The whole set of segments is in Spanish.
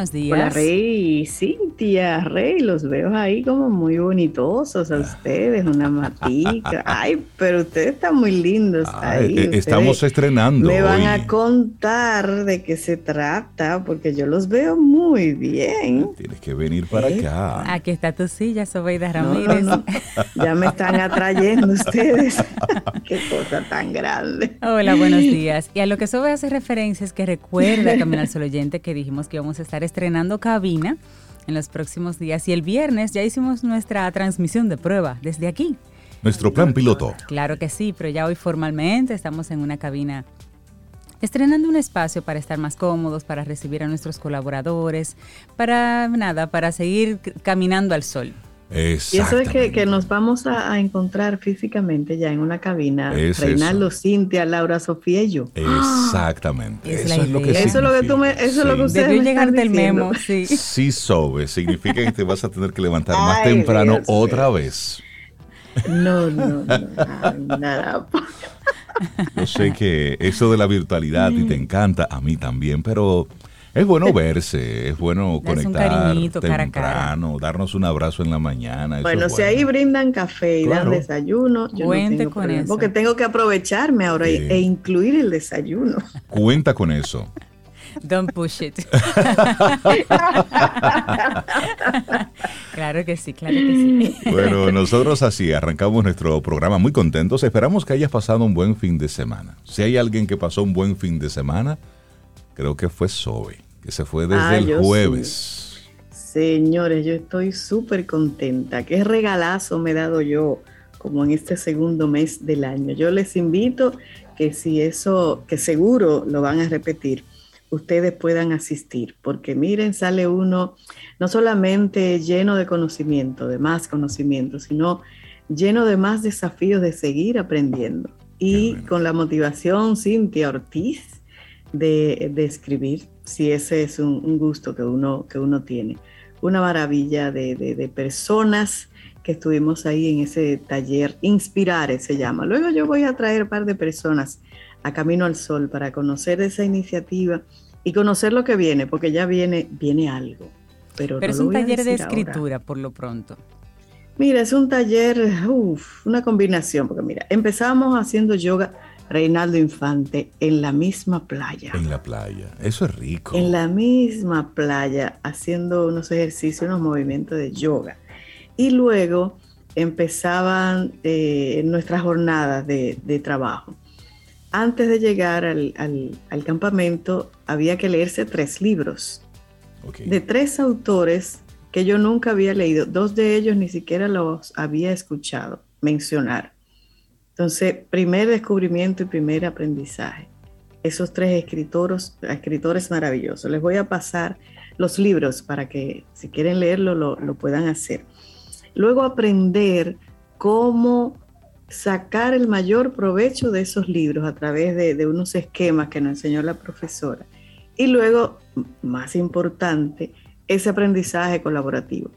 Buenos días. Hola Rey, Cintia, Rey, los veo ahí como muy bonitosos a ustedes, una matica. Ay, pero ustedes están muy lindos ahí. Eh, estamos estrenando. Me van a contar de qué se trata, porque yo los veo muy bien. Tienes que venir para ¿Eh? acá. Aquí está tu silla, Sobeida No, no, Ramírez. no. Ya me están atrayendo ustedes. qué cosa tan grande. Hola, buenos días. Y a lo que Sobe hace referencia es que recuerda, Camino al Sol oyente, que dijimos que íbamos a estar estrenando cabina en los próximos días. Y el viernes ya hicimos nuestra transmisión de prueba desde aquí. Nuestro plan piloto. Claro que sí, pero ya hoy formalmente estamos en una cabina estrenando un espacio para estar más cómodos, para recibir a nuestros colaboradores, para nada, para seguir caminando al sol. Y eso es que, que nos vamos a, a encontrar físicamente ya en una cabina. Es Reinaldo, Cintia, Laura, Sofía y yo. Exactamente. Es eso la es lo que. Eso es lo que tú me, eso es lo que Sí. ustedes Debió me están el diciendo. memo, sí. Sí, Sobe, significa que te vas a tener que levantar más Ay, temprano Dios otra vez. No, no, no, nada. Yo sé que eso de la virtualidad y te encanta, a mí también, pero es bueno verse, es bueno Darse un conectar cariñito cara a cara. temprano, darnos un abrazo en la mañana. Bueno, si ahí brindan café y Claro. dan desayuno, yo Cuente no tengo con problema, eso. porque tengo que aprovecharme ahora Sí. e incluir el desayuno. Cuenta con eso. Don't push it. claro que sí, claro que sí. Bueno, nosotros así arrancamos nuestro programa muy contentos. Esperamos que hayas pasado un buen fin de semana. Si hay alguien que pasó un buen fin de semana, creo que fue Zoe, que se fue desde Ah, el jueves. Señores, yo estoy súper contenta. Qué regalazo me he dado yo como en este segundo mes del año. Yo les invito que si eso, que seguro lo van a repetir, ustedes puedan asistir, porque miren, sale uno no solamente lleno de conocimiento, de más conocimiento, sino lleno de más desafíos de seguir aprendiendo. Y con la motivación, Cintia Ortiz, de, de escribir, si ese es un, un gusto que uno, que uno tiene. Una maravilla de, de- de personas que estuvimos ahí en ese taller, Inspirare se llama. Luego yo voy a traer un par de personas a Camino al Sol para conocer esa iniciativa y conocer lo que viene, porque ya viene, viene algo. Pero, Pero no es un taller de ahora. escritura por lo pronto. Mira, es un taller, uf, una combinación, porque mira, empezamos haciendo yoga Reinaldo Infante en la misma playa. En la playa. Eso es rico. En la misma playa, haciendo unos ejercicios, unos movimientos de yoga. Y luego empezaban eh, nuestras jornadas de, de trabajo. Antes de llegar al, al- al campamento, había que leerse tres libros de tres autores que yo nunca había leído. Dos de ellos ni siquiera los había escuchado mencionar. Entonces, primer descubrimiento y primer aprendizaje. Esos tres escritores, escritores maravillosos. Les voy a pasar los libros para que si quieren leerlo lo, lo puedan hacer. Luego aprender cómo sacar el mayor provecho de esos libros a través de, de unos esquemas que nos enseñó la profesora. Y luego, más importante, ese aprendizaje colaborativo.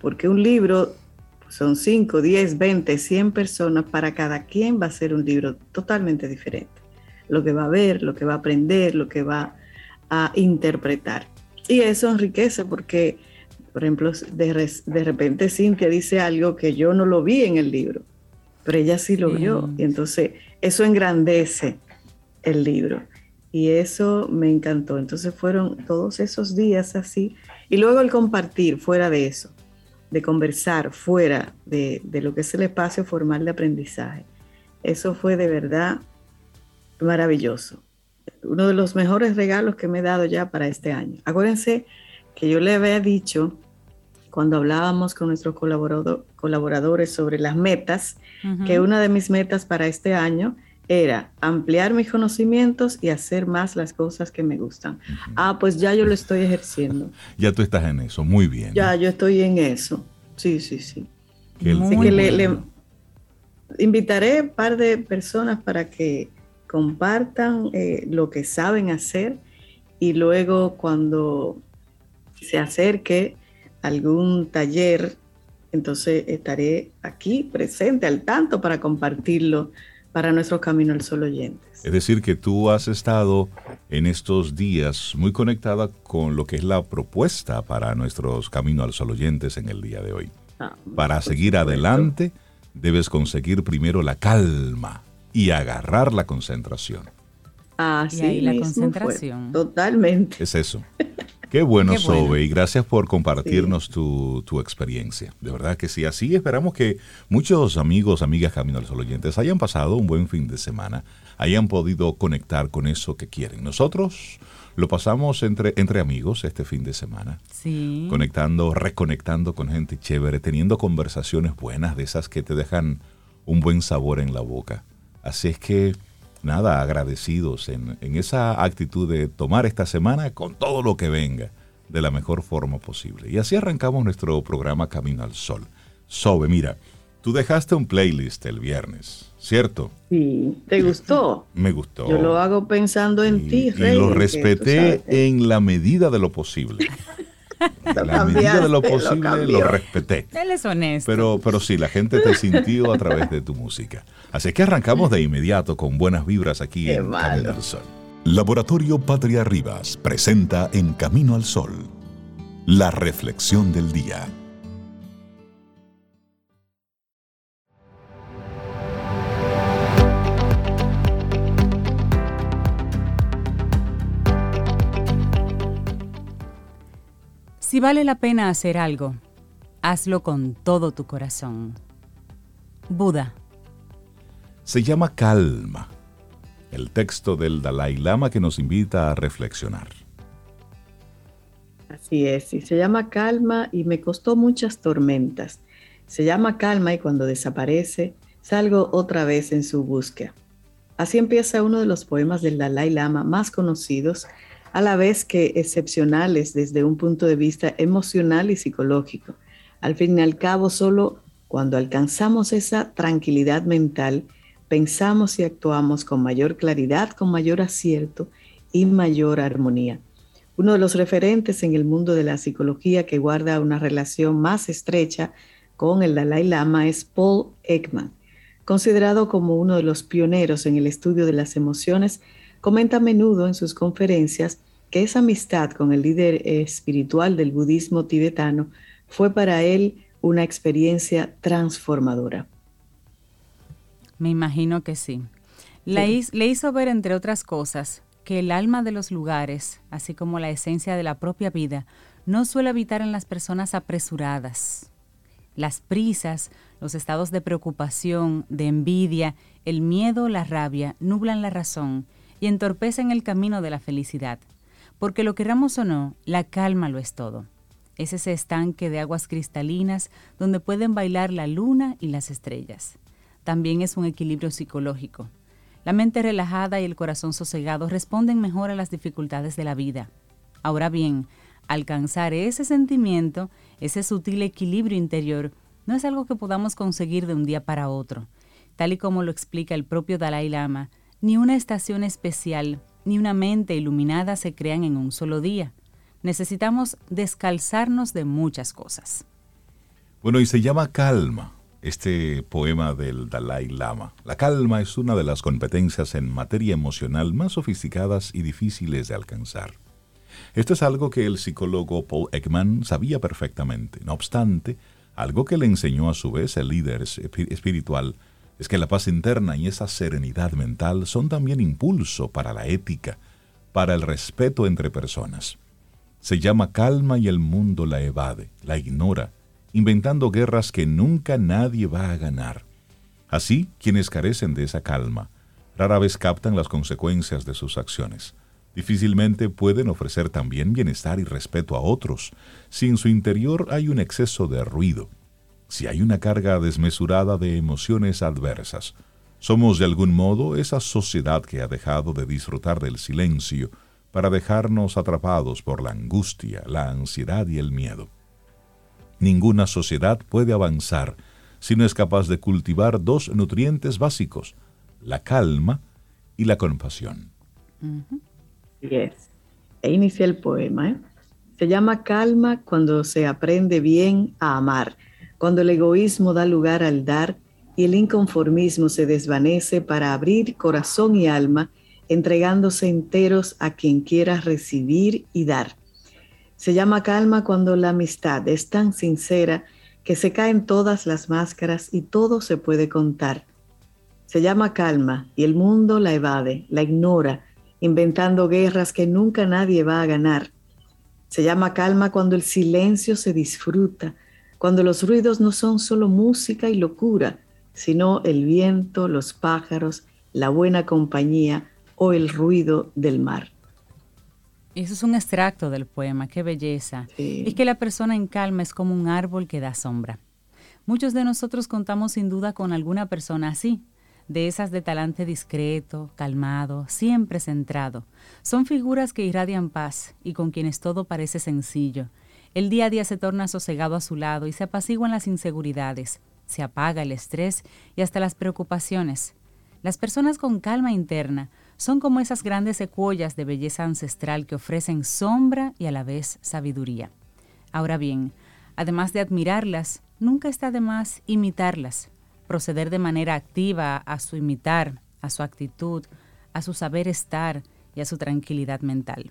Porque un libro son 5, 10, 20, 100 personas, para cada quien va a ser un libro totalmente diferente. Lo que va a ver, lo que va a aprender, lo que va a interpretar. Y eso enriquece porque, por ejemplo, de, res- de repente Cintia dice algo que yo no lo vi en el libro, pero ella sí lo vio. Y entonces eso engrandece el libro. Y eso me encantó. Entonces fueron todos esos días así. Y luego el compartir fuera de eso, de conversar fuera de, de lo que es el espacio formal de aprendizaje. Eso fue de verdad maravilloso. Uno de los mejores regalos que me he dado ya para este año. Acuérdense que yo le había dicho cuando hablábamos con nuestros colaborado- colaboradores sobre las metas, que una de mis metas para este año era ampliar mis conocimientos y hacer más las cosas que me gustan. Ah, pues ya yo lo estoy ejerciendo. Ya tú estás en eso. Muy bien. Ya yo estoy en eso. Sí, sí, sí. El- Así Muy que le- invitaré un par de personas para que compartan eh, lo que saben hacer y luego cuando se acerque algún taller, entonces estaré aquí presente al tanto para compartirlo para nuestro Camino al Sol oyentes. Es decir, que tú has estado en estos días muy conectada con lo que es la propuesta para nuestros Camino al Sol oyentes en el día de hoy. Ah, para seguir adelante, debes conseguir primero la calma y agarrar la concentración. Ah, sí, la concentración. Totalmente. Es eso. Qué bueno, Sobe, y gracias por compartirnos tu, experiencia. De verdad que sí, así esperamos que muchos amigos, amigas Camino al Sol oyentes hayan pasado un buen fin de semana, hayan podido conectar con eso que quieren. Nosotros lo pasamos entre, entre amigos este fin de semana. Sí. Conectando, reconectando con gente chévere, teniendo conversaciones buenas, de esas que te dejan un buen sabor en la boca. Así es que nada, agradecidos en, esa actitud de tomar esta semana con todo lo que venga de la mejor forma posible. Y así arrancamos nuestro programa Camino al Sol. Sobe, mira, tú dejaste un playlist el viernes, ¿cierto? Sí, ¿te gustó? Me gustó. Yo lo hago pensando en ti, Rey. Y lo respeté en la medida de lo posible. En la medida de lo posible lo, respeté. Él es honesto. Pero, pero sí, la gente te sintió a través de tu música. Así que arrancamos de inmediato con buenas vibras aquí en Camino al Sol. Laboratorio Patria Rivas presenta En Camino al Sol, la reflexión del día. Si vale la pena hacer algo, hazlo con todo tu corazón. Buda se llama Calma, el texto del Dalai Lama que nos invita a reflexionar. Así es, y se llama Calma y me costó muchas tormentas. Se llama Calma y cuando desaparece, salgo otra vez en su búsqueda. Así empieza uno de los poemas del Dalai Lama más conocidos, a la vez que excepcionales desde un punto de vista emocional y psicológico. Al fin y al cabo, solo cuando alcanzamos esa tranquilidad mental pensamos y actuamos con mayor claridad, con mayor acierto y mayor armonía. Uno de los referentes en el mundo de la psicología que guarda una relación más estrecha con el Dalai Lama es Paul Ekman. Considerado como uno de los pioneros en el estudio de las emociones, comenta a menudo en sus conferencias que esa amistad con el líder espiritual del budismo tibetano fue para él una experiencia transformadora. Me imagino que sí. Le, hizo ver, entre otras cosas, que el alma de los lugares, así como la esencia de la propia vida, no suele habitar en las personas apresuradas. Las prisas, los estados de preocupación, de envidia, el miedo, la rabia, nublan la razón y entorpecen el camino de la felicidad. Porque lo queramos o no, la calma lo es todo. Es ese estanque de aguas cristalinas donde pueden bailar la luna y las estrellas también es un equilibrio psicológico. La mente relajada y el corazón sosegado responden mejor a las dificultades de la vida. Ahora bien, alcanzar ese sentimiento, ese sutil equilibrio interior, no es algo que podamos conseguir de un día para otro. Tal y como lo explica el propio Dalai Lama, ni una estación especial ni una mente iluminada se crean en un solo día. Necesitamos descalzarnos de muchas cosas. Bueno, y se llama calma este poema del Dalai Lama. La calma es una de las competencias en materia emocional más sofisticadas y difíciles de alcanzar. Esto es algo que el psicólogo Paul Ekman sabía perfectamente. No obstante, algo que le enseñó a su vez el líder espiritual es que la paz interna y esa serenidad mental son también impulso para la ética, para el respeto entre personas. Se llama calma y el mundo la evade, la ignora, inventando guerras que nunca nadie va a ganar. Así, quienes carecen de esa calma, rara vez captan las consecuencias de sus acciones. Difícilmente pueden ofrecer también bienestar y respeto a otros si en su interior hay un exceso de ruido, si hay una carga desmesurada de emociones adversas. Somos de algún modo esa sociedad que ha dejado de disfrutar del silencio para dejarnos atrapados por la angustia, la ansiedad y el miedo. Ninguna sociedad puede avanzar si no es capaz de cultivar dos nutrientes básicos, la calma y la compasión. E inicia el poema. ¿eh? Se llama calma cuando se aprende bien a amar, cuando el egoísmo da lugar al dar y el inconformismo se desvanece para abrir corazón y alma, entregándose enteros a quien quiera recibir y dar. Se llama calma cuando la amistad es tan sincera que se caen todas las máscaras y todo se puede contar. Se llama calma y el mundo la evade, la ignora, inventando guerras que nunca nadie va a ganar. Se llama calma cuando el silencio se disfruta, cuando los ruidos no son solo música y locura, sino el viento, los pájaros, la buena compañía o el ruido del mar. Eso es un extracto del poema, qué belleza. Es que la persona en calma es como un árbol que da sombra. Muchos de nosotros contamos sin duda con alguna persona así, de esas de talante discreto, calmado, siempre centrado. Son figuras que irradian paz y con quienes todo parece sencillo. El día a día se torna sosegado a su lado y se apaciguan las inseguridades, se apaga el estrés y hasta las preocupaciones. Las personas con calma interna son como esas grandes secuoyas de belleza ancestral que ofrecen sombra y a la vez sabiduría. Ahora bien, además de admirarlas, nunca está de más imitarlas, proceder de manera activa a su imitar, a su actitud, a su saber estar y a su tranquilidad mental.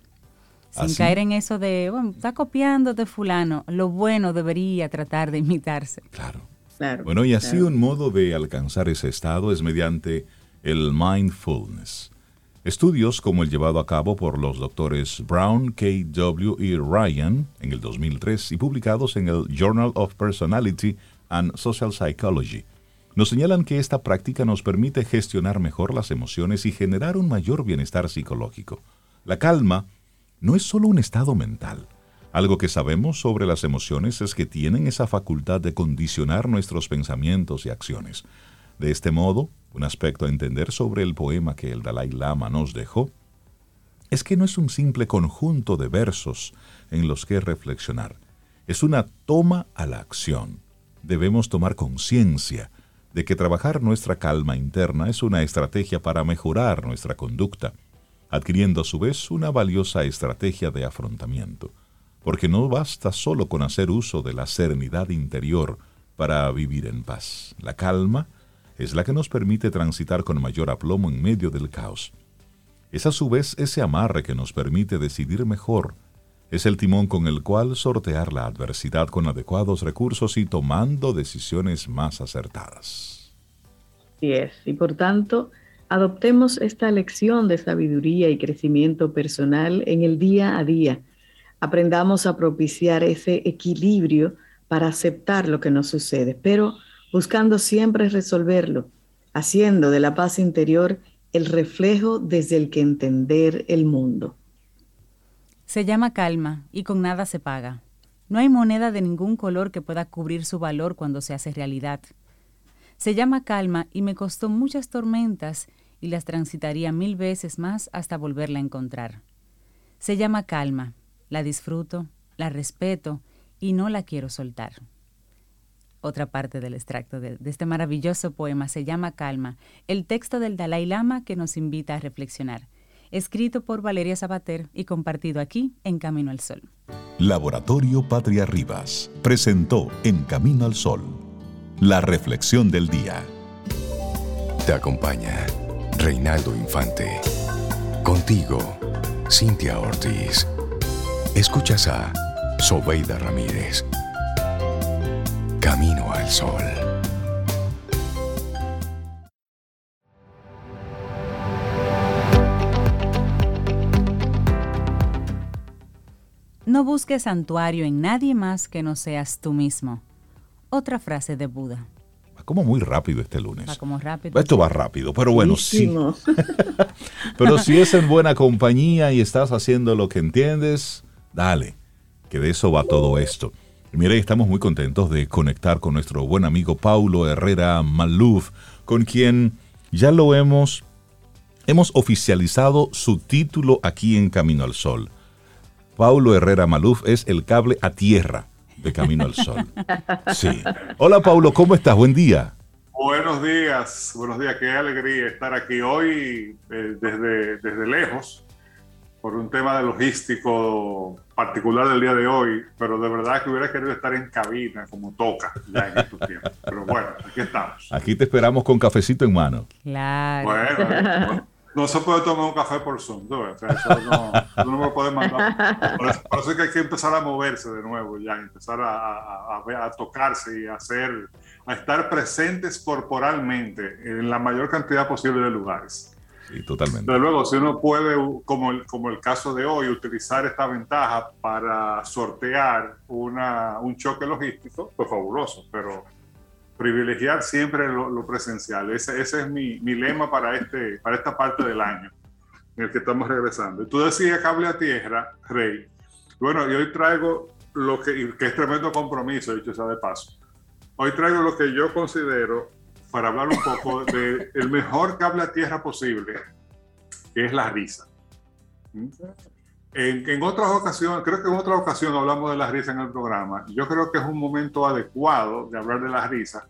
Sin caer en eso de, bueno, está copiando de fulano, lo bueno debería tratar de imitarse. Claro. claro bueno, y así un modo de alcanzar ese estado es mediante el mindfulness. Estudios como el llevado a cabo por los doctores Brown, K. W. y Ryan en el 2003 y publicados en el Journal of Personality and Social Psychology nos señalan que esta práctica nos permite gestionar mejor las emociones y generar un mayor bienestar psicológico. La calma no es solo un estado mental. Algo que sabemos sobre las emociones es que tienen esa facultad de condicionar nuestros pensamientos y acciones. De este modo, un aspecto a entender sobre el poema que el Dalai Lama nos dejó es que no es un simple conjunto de versos en los que reflexionar, es una toma a la acción. Debemos tomar conciencia de que trabajar nuestra calma interna es una estrategia para mejorar nuestra conducta, adquiriendo a su vez una valiosa estrategia de afrontamiento, porque no basta solo con hacer uso de la serenidad interior para vivir en paz. La calma es la que nos permite transitar con mayor aplomo en medio del caos. Es a su vez ese amarre que nos permite decidir mejor, es el timón con el cual sortear la adversidad con adecuados recursos y tomando decisiones más acertadas. Así es, y por tanto, adoptemos esta lección de sabiduría y crecimiento personal en el día a día. Aprendamos a propiciar ese equilibrio para aceptar lo que nos sucede, pero buscando siempre resolverlo, haciendo de la paz interior el reflejo desde el que entender el mundo. Se llama calma y con nada se paga. No hay moneda de ningún color que pueda cubrir su valor cuando se hace realidad. Se llama calma y me costó muchas tormentas y las transitaría mil veces más hasta volverla a encontrar. Se llama calma, la disfruto, la respeto y no la quiero soltar. Otra parte del extracto de, este maravilloso poema se llama Calma, el texto del Dalai Lama que nos invita a reflexionar escrito por Valeria Sabater y compartido aquí en Camino al Sol. Laboratorio Patria Rivas presentó En Camino al Sol la reflexión del día. Te acompaña Reinaldo Infante. Contigo, Cintia Ortiz. Escuchas a Sobeida Ramírez. Camino al Sol. No busques santuario en nadie más que no seas tú mismo. Otra frase de Buda. Como muy rápido este lunes. Va como rápido. Esto va rápido, pero bueno, sí. pero si es en buena compañía y estás haciendo lo que entiendes, dale, que de eso va todo esto. Y mire, estamos muy contentos de conectar con nuestro buen amigo Paulo Herrera Maluf, con quien ya lo hemos, hemos oficializado su título aquí en Camino al Sol. Paulo Herrera Maluf es el cable a tierra de Camino al Sol. Sí. Hola Paulo, ¿cómo estás? Buen día. Buenos días, buenos días, qué alegría estar aquí hoy eh, desde, desde lejos, por un tema de logístico particular del día de hoy, pero de verdad que hubiera querido estar en cabina como toca ya en estos tiempos. Pero bueno, aquí estamos. Aquí te esperamos con cafecito en mano. Claro. Bueno, no se puede tomar un café por Zoom, ¿no? O sea, eso no, no me puede mandar. Por eso, por eso, es que hay que empezar a moverse de nuevo ya, empezar a, a, a, a tocarse y a hacer, a estar presentes corporalmente en la mayor cantidad posible de lugares. Sí, totalmente. Desde luego, si uno puede, como el, como el caso de hoy, utilizar esta ventaja para sortear una, un choque logístico, pues fabuloso, pero privilegiar siempre lo, lo presencial. Ese, ese es mi, mi, lema para, este, para esta parte del año en el que estamos regresando. Tú decías cable a tierra, Rey. Bueno, y hoy traigo lo que, que es tremendo compromiso, dicho sea de paso. Hoy traigo lo que yo considero para hablar un poco del el mejor cable a tierra posible, que es la risa. ¿Mm? En, en, otras ocasiones, creo que en otra ocasión hablamos de la risa en el programa. Yo creo que es un momento adecuado de hablar de la risa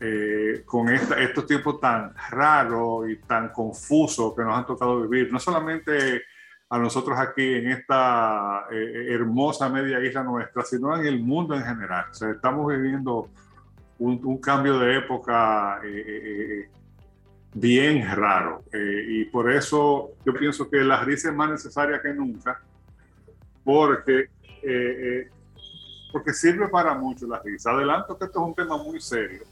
eh, con esta, estos tiempos tan raros y tan confusos que nos han tocado vivir. No solamente a nosotros aquí en esta eh, hermosa media isla nuestra, sino en el mundo en general. O sea, estamos viviendo un, un cambio de época eh, eh, bien raro. Eh, y por eso yo pienso que la risa es más necesaria que nunca, porque, porque sirve para mucho la risa. Adelanto que esto es un tema muy serio.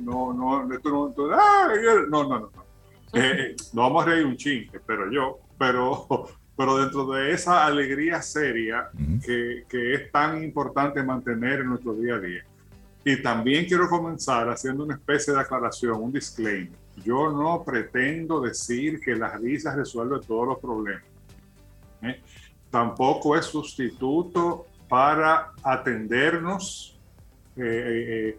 No, no, esto no, esto, no, no, no, no. no vamos a reír un chingue, pero yo, pero, pero dentro de esa alegría seria uh -huh. que, que es tan importante mantener en nuestro día a día. Y también quiero comenzar haciendo una especie de aclaración, un disclaimer. Yo no pretendo decir que la risa resuelve todos los problemas. ¿eh? Tampoco es sustituto para atendernos eh, eh,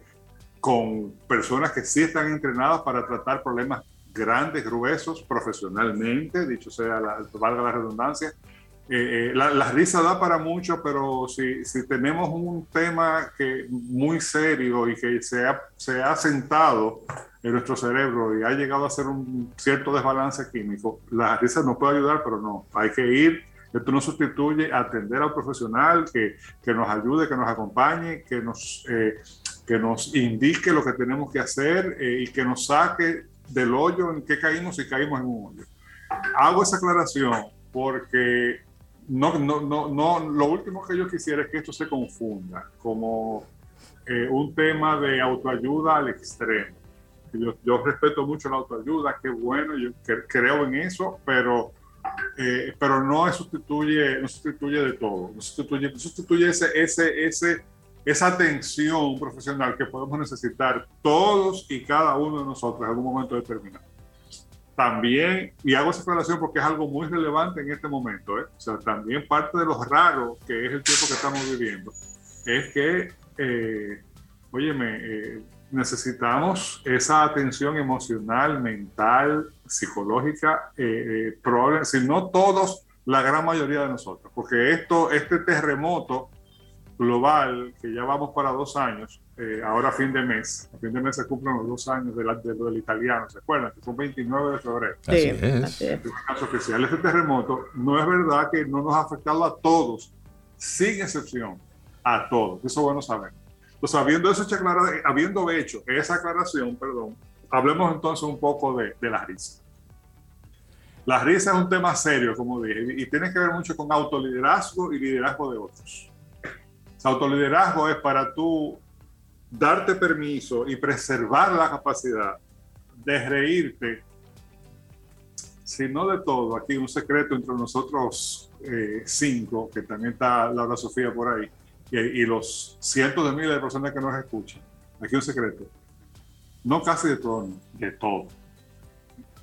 con personas que sí están entrenadas para tratar problemas grandes, gruesos, profesionalmente, dicho sea, valga la redundancia, eh, la, la, risa da para mucho, pero si, si, tenemos un tema que muy serio y que se ha, se ha sentado en nuestro cerebro y ha llegado a ser un cierto desbalance químico, la risa nos puede ayudar, pero no, hay que ir. Esto no sustituye atender al profesional que, que nos ayude, que nos acompañe, que nos, eh, que nos indique lo que tenemos que hacer eh, y que nos saque del hoyo en que caímos y caímos en un hoyo. Hago esa aclaración porque no, no, no, no, lo último que yo quisiera es que esto se confunda como eh, un tema de autoayuda al extremo. Yo, respeto mucho la autoayuda, qué bueno, yo creo en eso, pero, eh, pero no sustituye, no sustituye de todo, no sustituye, no sustituye ese, ese, ese, esa atención profesional que podemos necesitar todos y cada uno de nosotros en algún momento determinado también, y hago esa aclaración porque es algo muy relevante en este momento, ¿eh? o sea, también parte de lo raro que es el tiempo que estamos viviendo, es que, eh, óyeme, eh, necesitamos esa atención emocional, mental, psicológica, eh, probable, si no todos, la gran mayoría de nosotros, porque esto, este terremoto global, que ya vamos para dos años, eh, ahora a fin de mes, a fin de mes se cumplen los dos años de, la, de lo del italiano, ¿se acuerdan? Que son 29 de febrero. Así sí, es. Así es. caso oficial, este terremoto no es verdad que no nos ha afectado a todos, sin excepción, a todos. Eso es bueno saber. Entonces, habiendo, eso hecho, habiendo hecho esa aclaración, perdón, hablemos entonces un poco de, de la risa. La risa es un tema serio, como dije, y tiene que ver mucho con autoliderazgo y liderazgo de otros. Autoliderazgo es para tú darte permiso y preservar la capacidad de reírte, si no de todo, aquí un secreto entre nosotros eh, cinco, que también está Laura Sofía por ahí, y, los cientos de miles de personas que nos escuchan. Aquí un secreto. No casi de todo, de todo.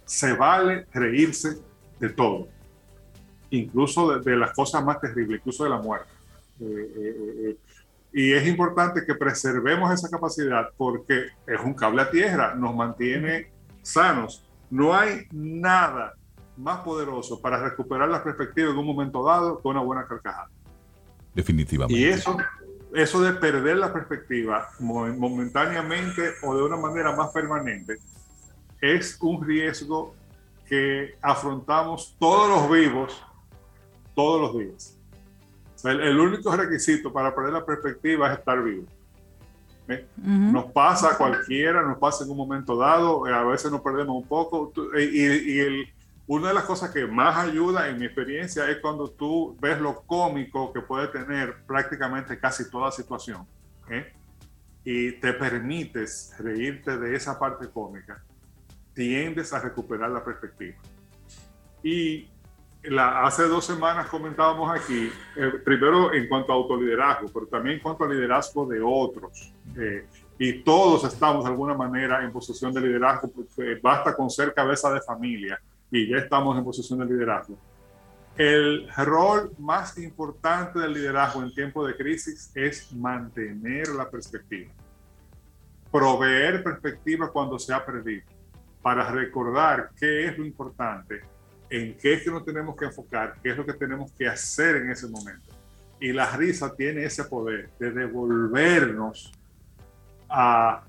Se vale reírse de todo, incluso de, de las cosas más terribles, incluso de la muerte. Eh, eh, y es importante que preservemos esa capacidad porque es un cable a tierra, nos mantiene sanos. No hay nada más poderoso para recuperar la perspectiva en un momento dado que una buena carcajada. Definitivamente. Y eso, eso de perder la perspectiva momentáneamente o de una manera más permanente es un riesgo que afrontamos todos los vivos todos los días. El, único requisito para perder la perspectiva es estar vivo. ¿eh? Nos pasa a cualquiera, nos pasa en un momento dado, a veces nos perdemos un poco. Y, el, una de las cosas que más ayuda en mi experiencia es cuando tú ves lo cómico que puede tener prácticamente casi toda situación. ¿eh? Y te permites reírte de esa parte cómica, tiendes a recuperar la perspectiva. Y la, hace dos semanas comentábamos aquí, eh, primero en cuanto a autoliderazgo, pero también en cuanto a liderazgo de otros. Eh, y todos estamos de alguna manera en posición de liderazgo, porque basta con ser cabeza de familia y ya estamos en posición de liderazgo. El rol más importante del liderazgo en tiempo de crisis es mantener la perspectiva, proveer perspectiva cuando se ha perdido, para recordar qué es lo importante, en qué es que nos tenemos que enfocar, qué es lo que tenemos que hacer en ese momento. Y la risa tiene ese poder de devolvernos a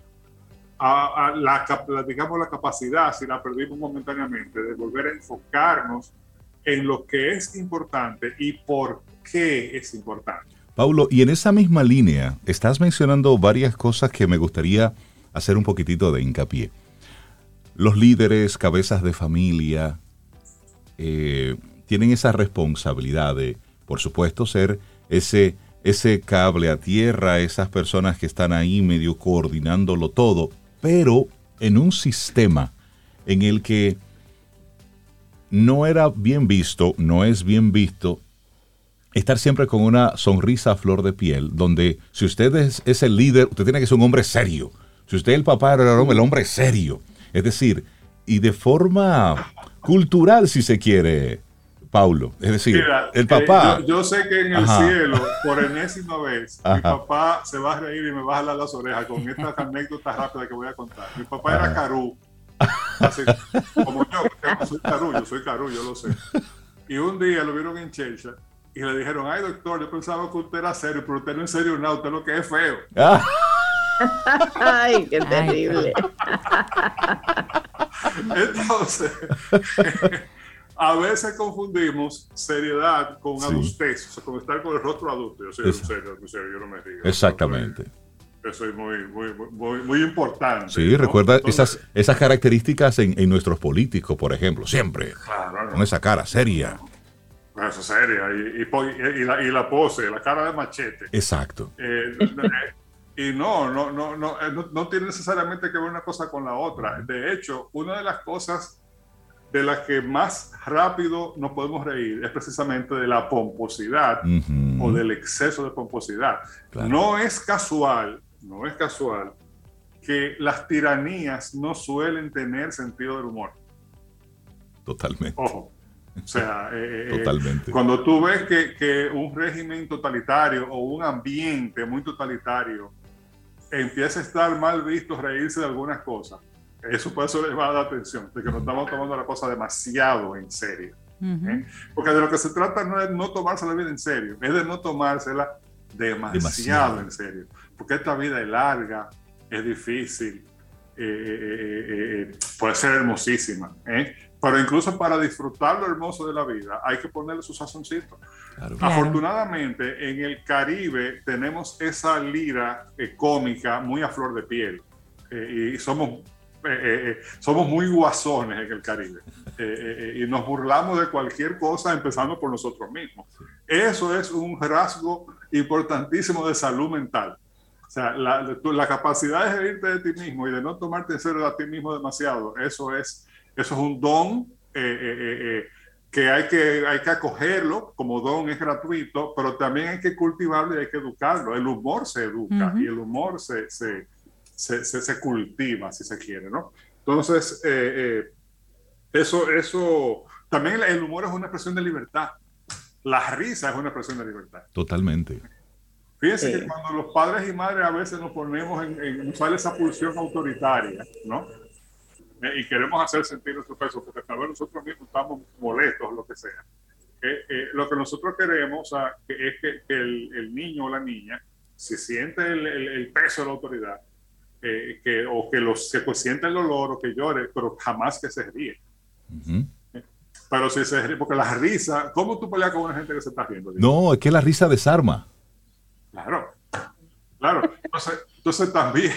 a, la, digamos, la capacidad, si la perdimos momentáneamente, de volver a enfocarnos en lo que es importante y por qué es importante. Paulo, y en esa misma línea, estás mencionando varias cosas que me gustaría hacer un poquitito de hincapié. Los líderes, cabezas de familia, tienen esa responsabilidad de, por supuesto, ser ese, ese cable a tierra, esas personas que están ahí medio coordinándolo todo, pero en un sistema en el que no era bien visto, no es bien visto estar siempre con una sonrisa a flor de piel, donde si usted es, el líder, usted tiene que ser un hombre serio. Si usted es el papá, era el hombre serio. Es decir, y de forma cultural, si se quiere, Paulo. Es decir, el papá. Eh, yo, sé que en el cielo, por enésima vez, mi papá se va a reír y me va a jalar las orejas con esta anécdota rápida que voy a contar. Mi papá era Carú. como yo, yo soy Carú, yo soy Carú, yo lo sé. Y un día lo vieron en Chelcha y le dijeron, ay doctor, yo pensaba que usted era serio, pero usted no es serio nada, usted lo que es feo. Ay, qué terrible. Entonces, a veces confundimos seriedad con adultez, o sea, con estar con el rostro adulto. Yo soy serio, yo no me digo. Exactamente. Eso es muy, muy, muy, muy importante. Sí, recuerda esas, esas características en, en, nuestros políticos, por ejemplo, siempre. con esa cara seria. Eso seria. Y, y, la, y, la, pose, la cara de machete. Exacto. Eh, eh, y no, no, no, no, eh, no, no tiene necesariamente que ver una cosa con la otra. De hecho, una de las cosas de las que más rápido nos podemos reír es precisamente de la pomposidad o del exceso de pomposidad. No es casual, no es casual que las tiranías no suelen tener sentido del humor. Totalmente. Ojo. O sea, eh, eh, Totalmente. cuando tú ves que, que, un régimen totalitario o un ambiente muy totalitario empieza a estar mal visto reírse de algunas cosas, eso puede ser llamada la atención, de que nos estamos tomando la cosa demasiado en serio. ¿eh? Porque de lo que se trata no es no tomarse la vida en serio, es de no tomársela demasiado, en serio. Porque esta vida es larga, es difícil, eh, eh, puede ser hermosísima, pero incluso para disfrutar lo hermoso de la vida hay que ponerle su sazoncito. Afortunadamente en el Caribe tenemos esa lira cómica muy a flor de piel y somos eh, eh, eh, somos muy guasones en el Caribe y nos burlamos de cualquier cosa empezando por nosotros mismos. Eso es un rasgo importantísimo de salud mental. O sea, la, la, capacidad de reírte de ti mismo y de no tomarte en serio a ti mismo demasiado, eso es, eso es un don que hay que, hay que acogerlo, como don es gratuito, pero también hay que cultivarlo y hay que educarlo. El humor se educa y el humor se, se, se, se, cultiva, si se quiere, ¿no? Entonces, eh, eh, eso, eso, también el humor es una expresión de libertad. La risa es una expresión de libertad. Totalmente. Fíjense que cuando los padres y madres a veces nos ponemos en, usar esa pulsión autoritaria, ¿no? Eh, y queremos hacer sentir nuestro peso, porque tal vez nosotros mismos estamos molestos, lo que sea. lo que nosotros queremos es que, el, niño o la niña se siente el, el peso de la autoridad eh, que, o que los, se sienta el dolor o que llore, pero jamás que se ríe. Pero si se ríe, porque la risa, ¿cómo tú peleas con una gente que se está riendo? No, es que la risa desarma. Claro, claro. Entonces, entonces también,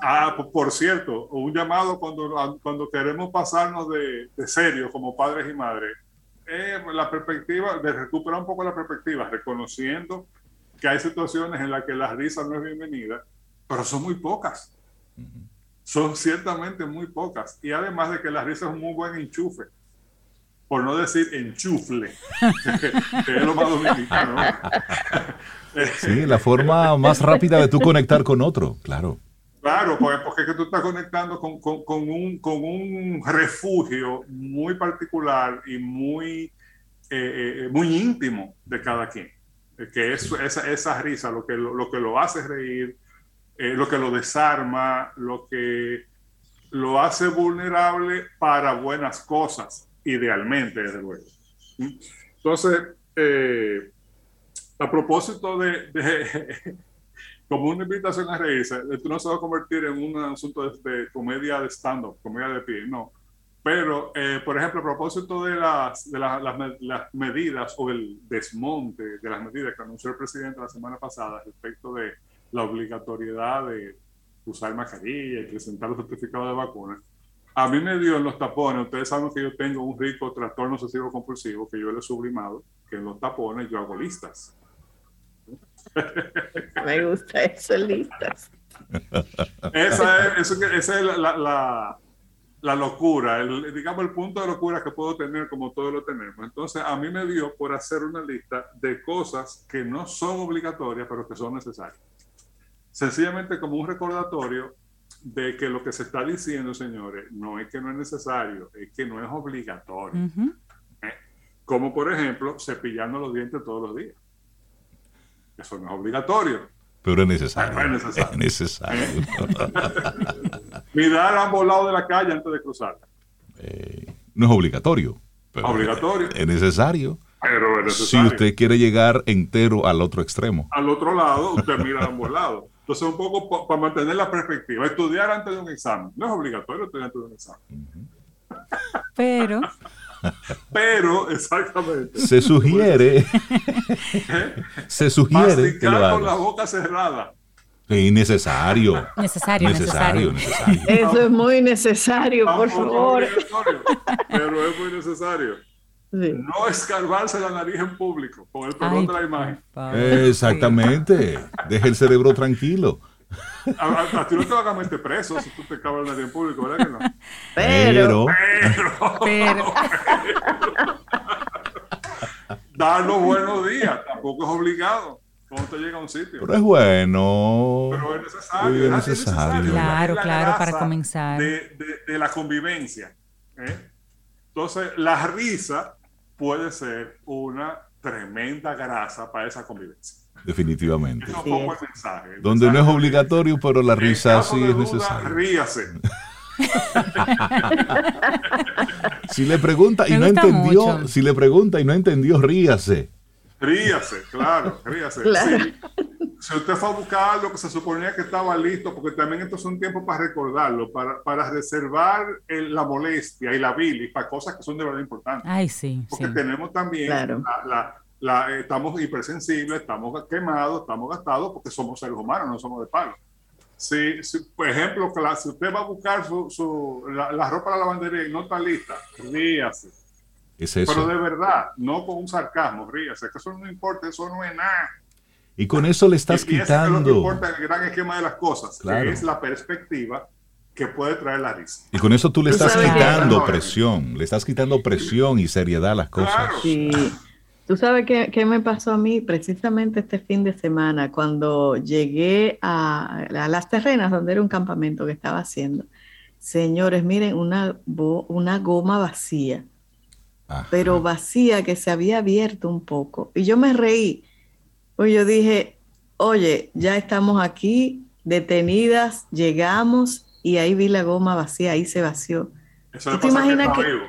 ah, por cierto, un llamado cuando, cuando queremos pasarnos de, de serio como padres y madres, eh, la perspectiva, de recuperar un poco la perspectiva, reconociendo que hay situaciones en las que la risa no es bienvenida, pero son muy pocas. Son ciertamente muy pocas. Y además de que la risa es un muy buen enchufe por no decir enchufle, que es lo más dominicano. sí, la forma más rápida de tú conectar con otro, claro. Claro, porque, porque es que tú estás conectando con, con, un, con un refugio muy particular y muy, eh, eh, muy íntimo de cada quien. Que es esa, esa risa lo que lo, lo, que lo hace reír, eh, lo que lo desarma, lo que lo hace vulnerable para buenas cosas idealmente, desde luego. Entonces, eh, a propósito de, como una invitación a reírse, esto no se va a convertir en un asunto de, de comedia de stand-up, comedia de pie, no. Pero, eh, por ejemplo, a propósito de, las, de la, las, las, medidas o el desmonte de las medidas que anunció el presidente la semana pasada respecto de la obligatoriedad de usar mascarilla y presentar los certificados de vacunas, a mí me dio en los tapones, ustedes saben que yo tengo un rico trastorno obsesivo compulsivo que yo le he sublimado, que en los tapones yo hago listas. Me gusta eso, listas. Esa es, eso, esa es la, la, la locura, el, digamos el punto de locura que puedo tener como todos lo tenemos. Entonces a mí me dio por hacer una lista de cosas que no son obligatorias, pero que son necesarias. Sencillamente como un recordatorio de que lo que se está diciendo, señores, no es que no es necesario, es que no es obligatorio. Uh -huh. ¿Eh? Como por ejemplo, cepillando los dientes todos los días. Eso no es obligatorio. Pero es necesario. Pero es necesario. Es necesario. Mirar a ambos lados de la calle antes de cruzar. Eh, no es obligatorio. Pero obligatorio. Es necesario. Pero es necesario. Si usted quiere llegar entero al otro extremo. Al otro lado, usted mira a ambos lados. Entonces, un poco para mantener la perspectiva. Estudiar antes de un examen. No es obligatorio estudiar antes de un examen. Uh -huh. Pero. Pero, exactamente. Se sugiere. ¿Eh? Se sugiere que lo haga. con la boca cerrada. Innecesario. Necesario, necesario, necesario. necesario. Eso es muy necesario, por favor. Pero es muy necesario. Sí. No escarbarse la nariz en público, con el perdón de la imagen. Exactamente. Deje el cerebro tranquilo. A, a, a, ti no te van a meter preso si tú te nariz en público, ¿verdad que no? Pero. Pero. Pero. Dar los buenos días, tampoco es obligado cuando te llega a un sitio. Pero es bueno. Pero es necesario. Es necesario. Claro, claro, para comenzar. De, de, de la convivencia. ¿eh? Entonces, la risa puede ser una tremenda grasa para esa convivencia. Definitivamente. Eso el mensaje. El Donde mensaje no es obligatorio, pero la risa sí es necesaria. Ríase. si le pregunta y no entendió, mucho. si le pregunta y no entendió, ríase. Ríase, claro, ríase. Claro. Sí. Si usted fue a buscar algo que se suponía que estaba listo, porque también esto es un tiempo para recordarlo, para, para reservar el, la molestia y la bilis para cosas que son de verdad importantes. Ay, sí. Porque sí. tenemos también Claro. la, la, la, estamos hipersensibles, estamos quemados, estamos gastados, porque somos seres humanos, no somos de palo. Si, si, por ejemplo, si usted va a buscar su, su, la, la, ropa de la lavandería y no está lista, ríase. Es eso. Pero de verdad, no con un sarcasmo, ríase, que eso no importa, eso no es nada. Y con eso le estás y, y quitando. Es lo que importa el gran esquema de las cosas, Claro. que es la perspectiva que puede traer la risa. Y con eso tú le estás que- quitando presión, le estás quitando presión y seriedad a las cosas. Claro. Sí. Tú sabes qué, qué me pasó a mí precisamente este fin de semana cuando llegué a, a las terrenas donde era un campamento que estaba haciendo. Señores, miren, una, bo- una goma vacía, Ajá. pero vacía que se había abierto un poco. Y yo me reí. Pues yo dije, oye, ya estamos aquí, detenidas, llegamos y ahí vi la goma vacía, ahí se vació. Eso ¿Tú te imaginas está que- vivo.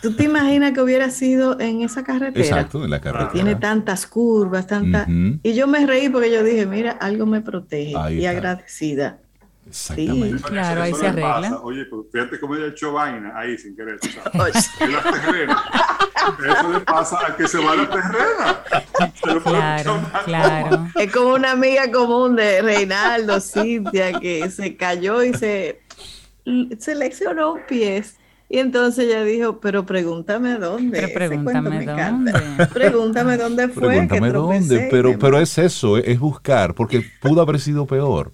¿Tú te imaginas que hubiera sido en esa carretera? Exacto, en la carretera. Tiene tantas curvas, tantas... Ujú. Y yo me reí porque yo dije, mira, algo me protege Ahí y está. agradecida. Exactamente. Claro, ahí se arregla. Oye, pues fíjate cómo ella echó vaina ahí sin querer. en la terrena. Eso le pasa a que se va a la terrena. Claro, claro. Es como una amiga común de Reinaldo, Cintia, que se cayó y se seleccionó un pie. Y entonces ella dijo, pero pregúntame dónde. Pero pregúntame dónde. Pregúntame dónde fue. Pregúntame dónde. Pero, pero es eso, es buscar, porque pudo haber sido peor.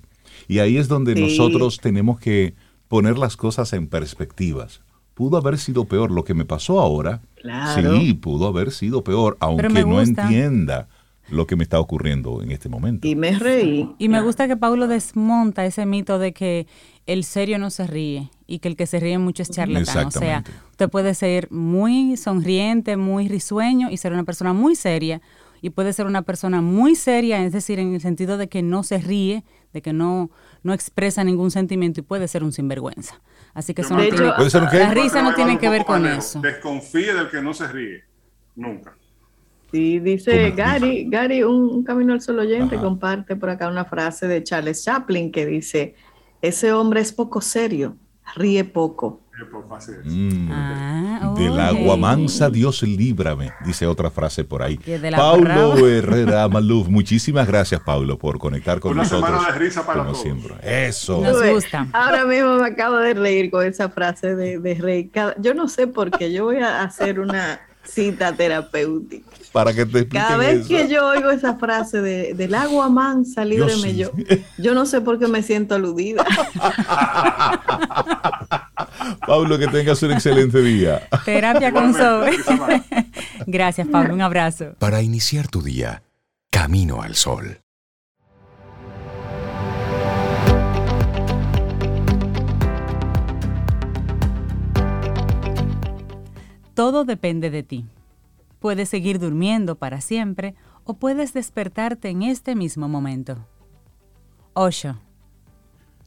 Y ahí es donde nosotros tenemos que poner las cosas en perspectivas. Pudo haber sido peor lo que me pasó ahora. Sí, pudo haber sido peor, aunque no entienda lo que me está ocurriendo en este momento. Y me reí. Y me gusta que Pablo desmonta ese mito de que el serio no se ríe y que el que se ríe mucho es charlatán. O sea, usted puede ser muy sonriente, muy risueño y ser una persona muy seria. Y puede ser una persona muy seria, es decir, en el sentido de que no se ríe, de que no, no expresa ningún sentimiento y puede ser un sinvergüenza. Así que eso no tiene, la risa no tiene que ver con eso. Desconfíe del que no se ríe, nunca. Sí, dice Gary, Gary, un, camino al solo oyente, comparte por acá una frase de Charles Chaplin que dice, ese hombre es poco serio, ríe poco. Mm. Ah, del agua mansa, Dios líbrame, dice otra frase por ahí. Paulo Herrera Maluf, muchísimas gracias, Paulo, por conectar con nosotros. Una de risa para como siempre. Eso. Nos gusta. Ahora mismo me acabo de reír con esa frase de, de Rey. Yo no sé por qué, yo voy a hacer una cita terapéutica. Para que te Cada vez que yo oigo esa frase de, del agua mansa, líbreme yo, yo, no sé por qué me siento aludida. Pablo, que tengas un excelente día. Terapia con Sobe. Gracias, Pablo. Un abrazo. Para iniciar tu día, camino al sol. Todo depende de ti. Puedes seguir durmiendo para siempre o puedes despertarte en este mismo momento. 8.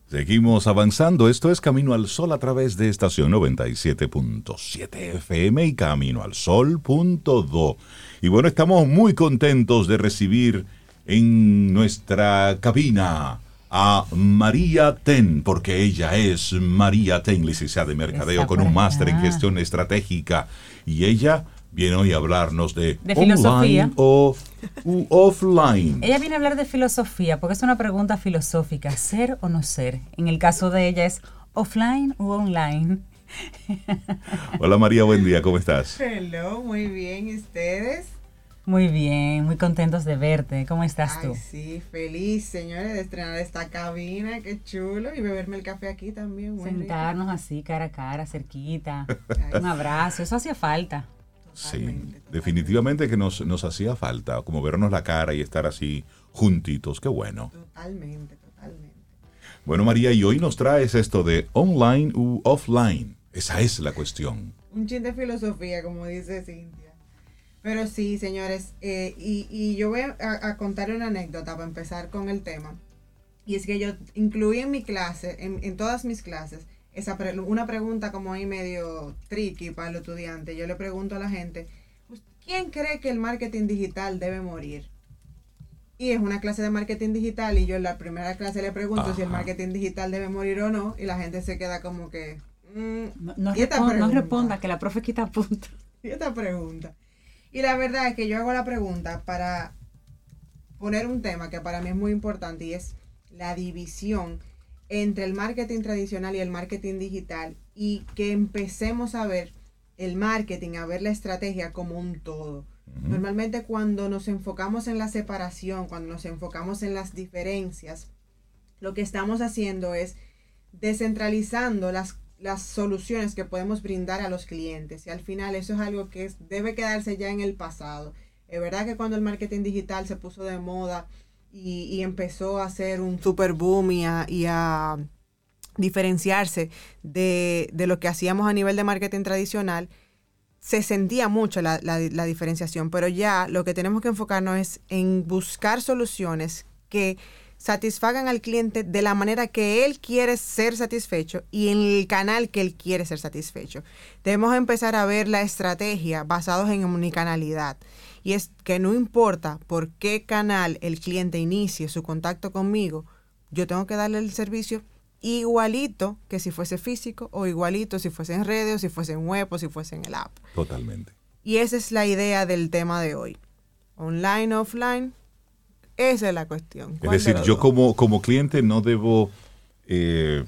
Seguimos avanzando. Esto es Camino al Sol a través de estación 97.7 FM y Camino al Sol.do. Y bueno, estamos muy contentos de recibir en nuestra cabina a María Ten, porque ella es María Ten, licenciada de Mercadeo con un máster en gestión estratégica. Y ella viene hoy a hablarnos de, de filosofía. o offline. Ella viene a hablar de filosofía, porque es una pregunta filosófica, ser o no ser. En el caso de ella es offline o online. Hola María, buen día, ¿cómo estás? Hello, muy bien, ¿y ustedes? Muy bien, muy contentos de verte. ¿Cómo estás Ay, tú? Sí, feliz, señores, de estrenar esta cabina, qué chulo, y beberme el café aquí también. Sentarnos así, cara a cara, cerquita, un abrazo, eso hacía falta. sí, definitivamente que nos, nos hacía falta, como vernos la cara y estar así juntitos, qué bueno. Totalmente, totalmente. Bueno, María, y hoy nos traes esto de online u offline. Esa es la cuestión. Un chin de filosofía, como dice Cintia. Pero sí, señores, eh, y, yo voy a, contar una anécdota para empezar con el tema. Y es que yo incluí en mi clase, en, todas mis clases, esa una pregunta como ahí medio tricky para el estudiante. Yo le pregunto a la gente, ¿quién cree que el marketing digital debe morir? Y es una clase de marketing digital y yo en la primera clase le pregunto si el marketing digital debe morir o no y la gente se queda como que... Mm, no, no, responda, no, responda, que la profe quita punto. Y esta pregunta. Y la verdad es que yo hago la pregunta para poner un tema que para mí es muy importante y es la división entre el marketing tradicional y el marketing digital y que empecemos a ver el marketing, a ver la estrategia como un todo. Normalmente cuando nos enfocamos en la separación, cuando nos enfocamos en las diferencias, lo que estamos haciendo es descentralizando las las soluciones que podemos brindar a los clientes. Y al final eso es algo que debe quedarse ya en el pasado. Es verdad que cuando el marketing digital se puso de moda y, empezó a hacer un super boom y a, diferenciarse de, lo que hacíamos a nivel de marketing tradicional, se sentía mucho la, la diferenciación, pero ya lo que tenemos que enfocarnos es en buscar soluciones que satisfagan al cliente de la manera que él quiere ser satisfecho y en el canal que él quiere ser satisfecho. Debemos empezar a ver la estrategia basados en omnicanalidad. Y es que no importa por qué canal el cliente inicie su contacto conmigo, yo tengo que darle el servicio igualito que si fuese físico o igualito si fuese en redes o si fuese en web o si fuese en el app. Totalmente. Y esa es la idea del tema de hoy. Online, offline, esa es la cuestión. Es decir, yo como, como cliente no debo eh,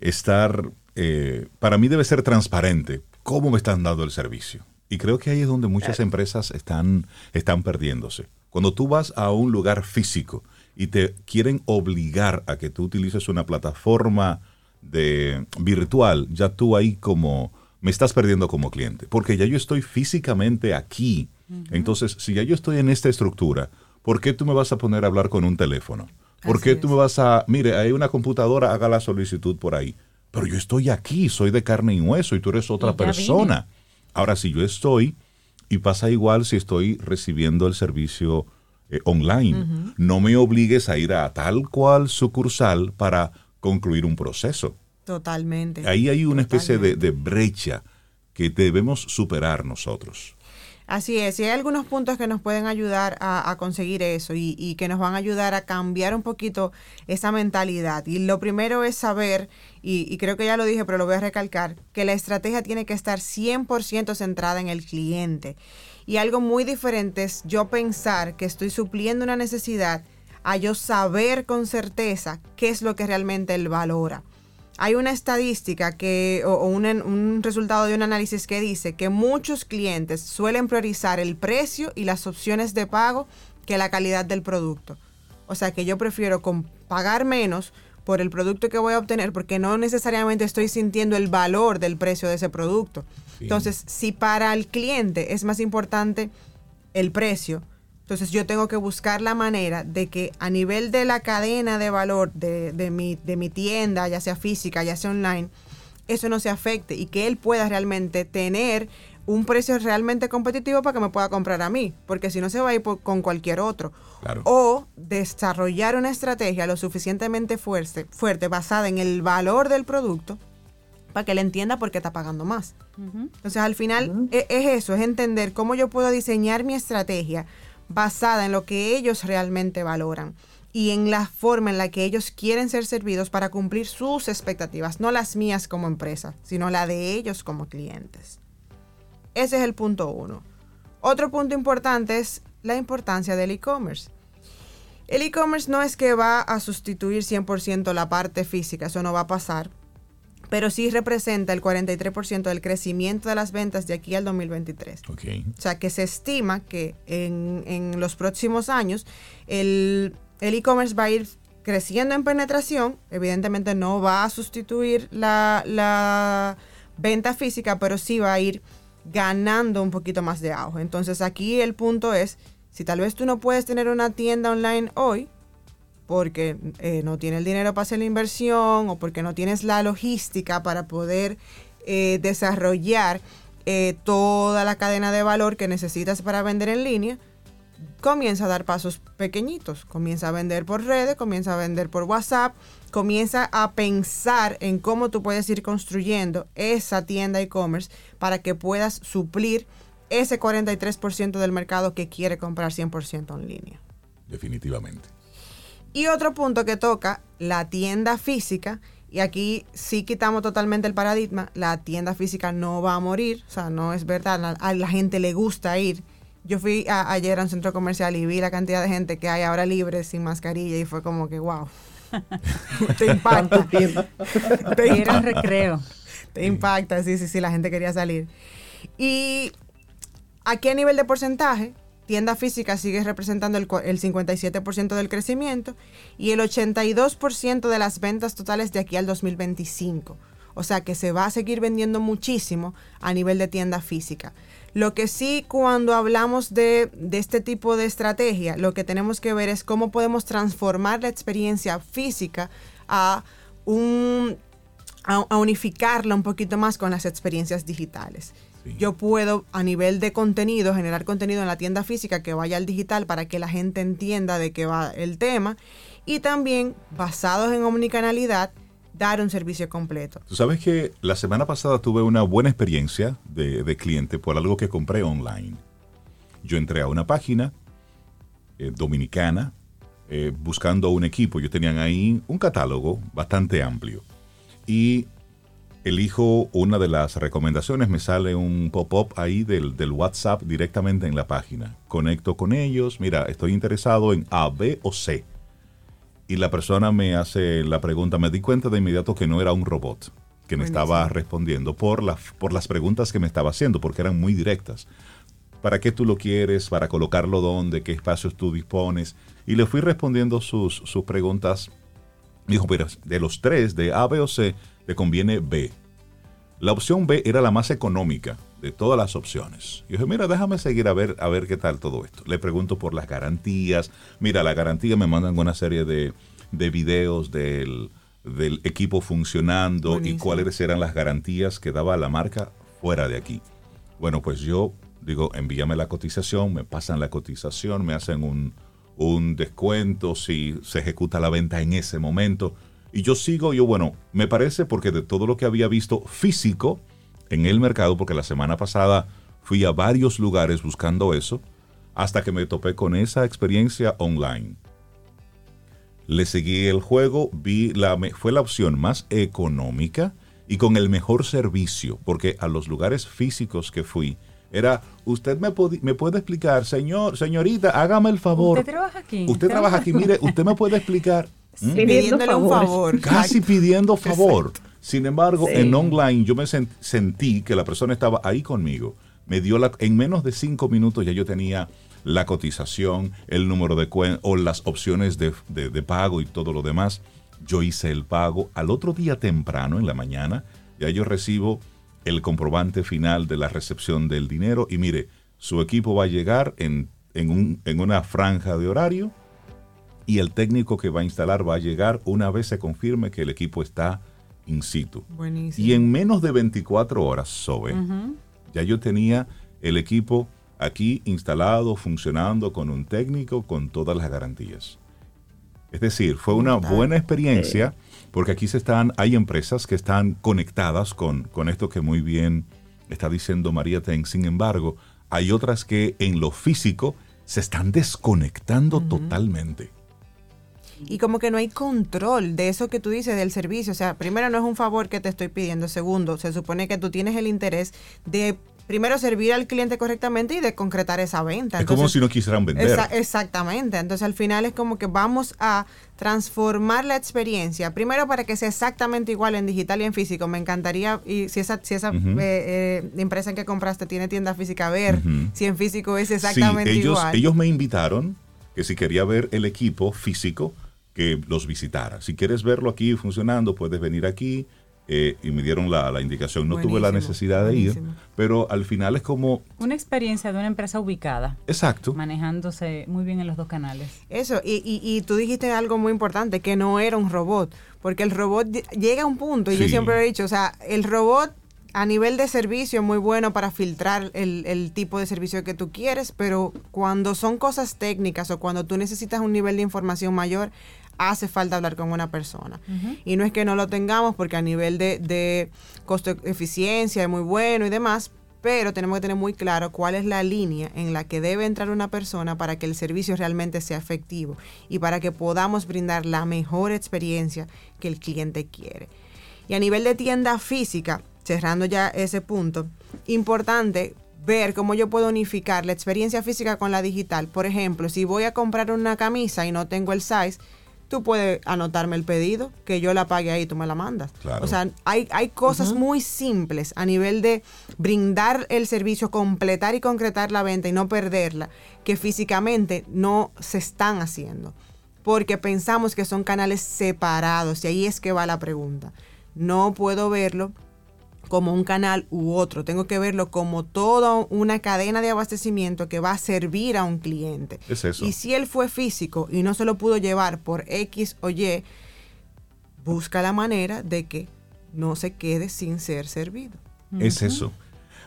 estar, eh, para mí debe ser transparente cómo me están dando el servicio. Y creo que ahí es donde muchas empresas están, están perdiéndose. Cuando tú vas a un lugar físico y te quieren obligar a que tú utilices una plataforma de virtual, ya tú ahí como me estás perdiendo como cliente, porque ya yo estoy físicamente aquí. Entonces, si ya yo estoy en esta estructura, ¿por qué tú me vas a poner a hablar con un teléfono? ¿Por qué tú me vas a, mire, hay una computadora, haga la solicitud por ahí? Pero yo estoy aquí, soy de carne y hueso y tú eres otra persona. Ahora, si yo estoy, y pasa igual si estoy recibiendo el servicio eh, online, no me obligues a ir a tal cual sucursal para concluir un proceso. Totalmente. Ahí hay una especie de, de brecha que debemos superar nosotros. Así es, y hay algunos puntos que nos pueden ayudar a, conseguir eso y, que nos van a ayudar a cambiar un poquito esa mentalidad. Y lo primero es saber, y, creo que ya lo dije, pero lo voy a recalcar, que la estrategia tiene que estar 100% centrada en el cliente. Y algo muy diferente es yo pensar que estoy supliendo una necesidad a yo saber con certeza qué es lo que realmente él valora hay una estadística que, o, un, resultado de un análisis que dice que muchos clientes suelen priorizar el precio y las opciones de pago que la calidad del producto. O sea que yo prefiero pagar menos por el producto que voy a obtener porque no necesariamente estoy sintiendo el valor del precio de ese producto. Entonces, si para el cliente es más importante el precio, entonces yo tengo que buscar la manera de que a nivel de la cadena de valor de, mi, de mi tienda, ya sea física, ya sea online, eso no se afecte y que él pueda realmente tener un precio realmente competitivo para que me pueda comprar a mí, porque si no se va a ir con cualquier otro. O desarrollar una estrategia lo suficientemente fuerte, fuerte, basada en el valor del producto, para que él entienda por qué está pagando más. Entonces al final e, es eso, es entender cómo yo puedo diseñar mi estrategia basada en lo que ellos realmente valoran y en la forma en la que ellos quieren ser servidos para cumplir sus expectativas, no las mías como empresa, sino la de ellos como clientes. Ese es el punto uno. Otro punto importante es la importancia del e-commerce. El e-commerce no es que va a sustituir 100% la parte física, eso no va a pasar, pero sí representa el 43% del crecimiento de las ventas de aquí al 2023. O sea que se estima que en, los próximos años el e-commerce va a ir creciendo en penetración, evidentemente no va a sustituir la, la venta física, pero sí va a ir ganando un poquito más de auge. Entonces aquí el punto es, si tal vez tú no puedes tener una tienda online hoy, porque eh, no tiene el dinero para hacer la inversión o porque no tienes la logística para poder eh, desarrollar eh, toda la cadena de valor que necesitas para vender en línea, comienza a dar pasos pequeñitos. Comienza a vender por redes, comienza a vender por WhatsApp, comienza a pensar en cómo tú puedes ir construyendo esa tienda e-commerce para que puedas suplir ese 43% del mercado que quiere comprar 100% en línea. Definitivamente. Y otro punto que toca, la tienda física, y aquí sí quitamos totalmente el paradigma, la tienda física no va a morir, o sea, no es verdad, a la gente le gusta ir. Yo fui ayer a un centro comercial y vi la cantidad de gente que hay ahora libre sin mascarilla y fue como que, wow. te impacta. te impacta. recreo. Te impacta, sí, sí, sí, la gente quería salir. Y aquí a nivel de porcentaje, tienda física sigue representando el, 57% del crecimiento y el 82% de las ventas totales de aquí al 2025. O sea que se va a seguir vendiendo muchísimo a nivel de tienda física. Lo que sí, cuando hablamos de, este tipo de estrategia, lo que tenemos que ver es cómo podemos transformar la experiencia física a, un, a unificarla un poquito más con las experiencias digitales. Yo puedo a nivel de contenido generar contenido en la tienda física que vaya al digital para que la gente entienda de qué va el tema y también basados en omnicanalidad dar un servicio completo. Tú sabes que la semana pasada tuve una buena experiencia de, cliente por algo que compré online. Yo entré a una página eh, dominicana eh, buscando un equipo. Yo tenían ahí un catálogo bastante amplio. Y elijo una de las recomendaciones, me sale un pop-up ahí del, del, WhatsApp directamente en la página. Conecto con ellos, mira, estoy interesado en A, B o C. Y la persona me hace la pregunta, me di cuenta de inmediato que no era un robot que me estaba respondiendo por, la, por las preguntas que me estaba haciendo, porque eran muy directas. ¿Para qué tú lo quieres? ¿Para colocarlo dónde? ¿Qué espacios tú dispones? Y le fui respondiendo sus, sus preguntas. Dijo, pero de los tres, de A, B o C, le conviene B. La opción B era la más económica de todas las opciones. Y dije, mira, déjame seguir a ver, a ver qué tal todo esto. Le pregunto por las garantías. Mira, la garantía me mandan una serie de, de videos del, del equipo funcionando Buenísimo. y cuáles eran las garantías que daba la marca fuera de aquí. Bueno, pues yo digo, envíame la cotización, me pasan la cotización, me hacen un, un descuento si se ejecuta la venta en ese momento. Y yo sigo, yo bueno, me parece porque de todo lo que había visto físico en el mercado, porque la semana pasada fui a varios lugares buscando eso, hasta que me topé con esa experiencia online. Le seguí el juego, vi la, me- fue la opción más económica y con el mejor servicio, porque a los lugares físicos que fui, era, usted me, me puede explicar, señor, señorita, hágame el favor. Usted trabaja aquí. Usted trabaja aquí, mire, usted me puede explicar. ¿Mm? Pidiéndole un favor. Casi pidiendo favor. Sin embargo, Sí. en online yo me sen- sentí que la persona estaba ahí conmigo. Me dio la, en menos de cinco minutos ya yo tenía la cotización, el número de cuenta o las opciones de, de- de pago y todo lo demás. Yo hice el pago. Al otro día temprano, en la mañana, ya yo recibo el comprobante final de la recepción del dinero y mire, su equipo va a llegar en, en un- en una franja de horario y el técnico que va a instalar va a llegar una vez se confirme que el equipo está in situ. Buenísimo. Y en menos de 24 horas, Sobe, ya yo tenía el equipo aquí instalado, funcionando con un técnico, con todas las garantías. Es decir, fue una buena experiencia porque aquí se están, hay empresas que están conectadas con, con esto que muy bien está diciendo María Ten. Sin embargo, hay otras que en lo físico se están desconectando totalmente. Y como que no hay control de eso que tú dices del servicio. O sea, primero no es un favor que te estoy pidiendo. Segundo, se supone que tú tienes el interés de primero servir al cliente correctamente y de concretar esa venta. es como si no quisieran vender. Exa- exactamente. Entonces al final es como que vamos a transformar la experiencia. Primero para que sea exactamente igual en digital y en físico. Me encantaría, y si esa, si esa eh, eh, empresa en que compraste tiene tienda física, ver Ujú. si en físico es Sí, exactamente ellos, igual. ellos me invitaron que si quería ver el equipo físico, que los visitara. Si quieres verlo aquí funcionando, puedes venir aquí. eh, y me dieron la, la indicación. No tuve la necesidad de ir, pero al final es como, Una experiencia de una empresa ubicada, exacto, manejándose muy bien en los dos canales. Eso, y, y, y tú dijiste algo muy importante, que no era un robot, porque el robot ll- llega a un punto, y yo siempre lo he dicho, o sea, el robot a nivel de servicio es muy bueno para filtrar el, el tipo de servicio que tú quieres, pero cuando son cosas técnicas o cuando tú necesitas un nivel de información mayor, hace falta hablar con una persona. Y no es que no lo tengamos, porque a nivel de, de costo-eficiencia es muy bueno y demás, pero tenemos que tener muy claro cuál es la línea en la que debe entrar una persona para que el servicio realmente sea efectivo y para que podamos brindar la mejor experiencia que el cliente quiere. Y a nivel de tienda física, cerrando ya ese punto, importante ver cómo yo puedo unificar la experiencia física con la digital. Por ejemplo, si voy a comprar una camisa y no tengo el size, tú puedes anotarme el pedido, que yo la pague ahí y tú me la mandas. Claro. O sea, hay, hay cosas muy simples a nivel de brindar el servicio, completar y concretar la venta y no perderla, que físicamente no se están haciendo. Porque pensamos que son canales separados y ahí es que va la pregunta. No puedo verlo como un canal u otro. Tengo que verlo como toda una cadena de abastecimiento que va a servir a un cliente. Es eso. Y si él fue físico y no se lo pudo llevar por X o Y, busca la manera de que no se quede sin ser servido. es eso.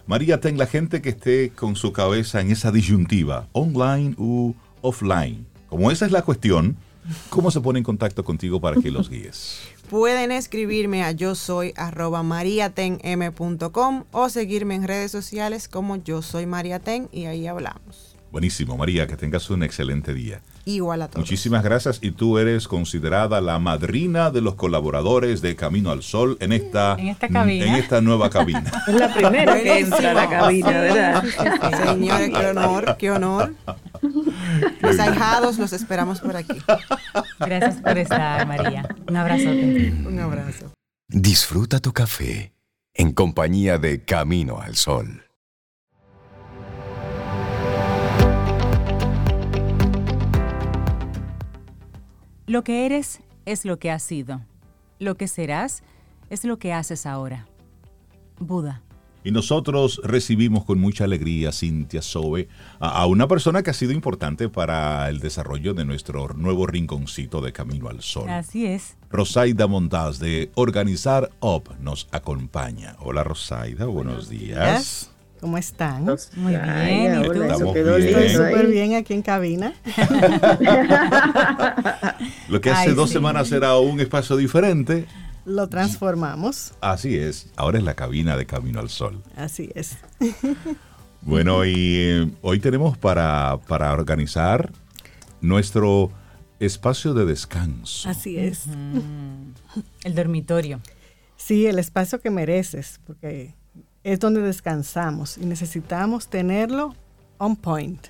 María, ten la gente que esté con su cabeza en esa disyuntiva, online u offline. Como esa es la cuestión, ¿cómo se pone en contacto contigo para que los guíes? Pueden escribirme a yo soy arroba mariatenm.com o seguirme en redes sociales como yo soy mariaten y ahí hablamos. Buenísimo, María, que tengas un excelente día. Igual a todos. Muchísimas gracias y tú eres considerada la madrina de los colaboradores de Camino al Sol en esta, En esta cabina. en esta nueva cabina. Es la primera que entra a la cabina, ¿verdad? Señores, qué honor, qué honor. Los ahijados los esperamos por aquí. Gracias por estar, María. Un abrazote. Un abrazo. Disfruta tu café en compañía de Camino al Sol. Lo que eres es lo que has sido. Lo que serás es lo que haces ahora. Buda. Y nosotros recibimos con mucha alegría, Cintia Sobe, a, a una persona que ha sido importante para el desarrollo de nuestro nuevo rinconcito de Camino al Sol. Así es. Rosaida Montaz de Organizar Up nos acompaña. Hola Rosaida, buenos días. ¿Cómo están? Muy bien, Ay, ¿y tú? Estamos quedó bien. Estoy súper bien aquí en cabina. Lo que hace Ay, dos sí. semanas era un espacio diferente, Lo transformamos. así es. Ahora es la cabina de Camino al Sol. Así es. Bueno, y eh, hoy tenemos para, para organizar nuestro espacio de descanso. Así es. El dormitorio. Sí, el espacio que mereces, porque es donde descansamos y necesitamos tenerlo on point.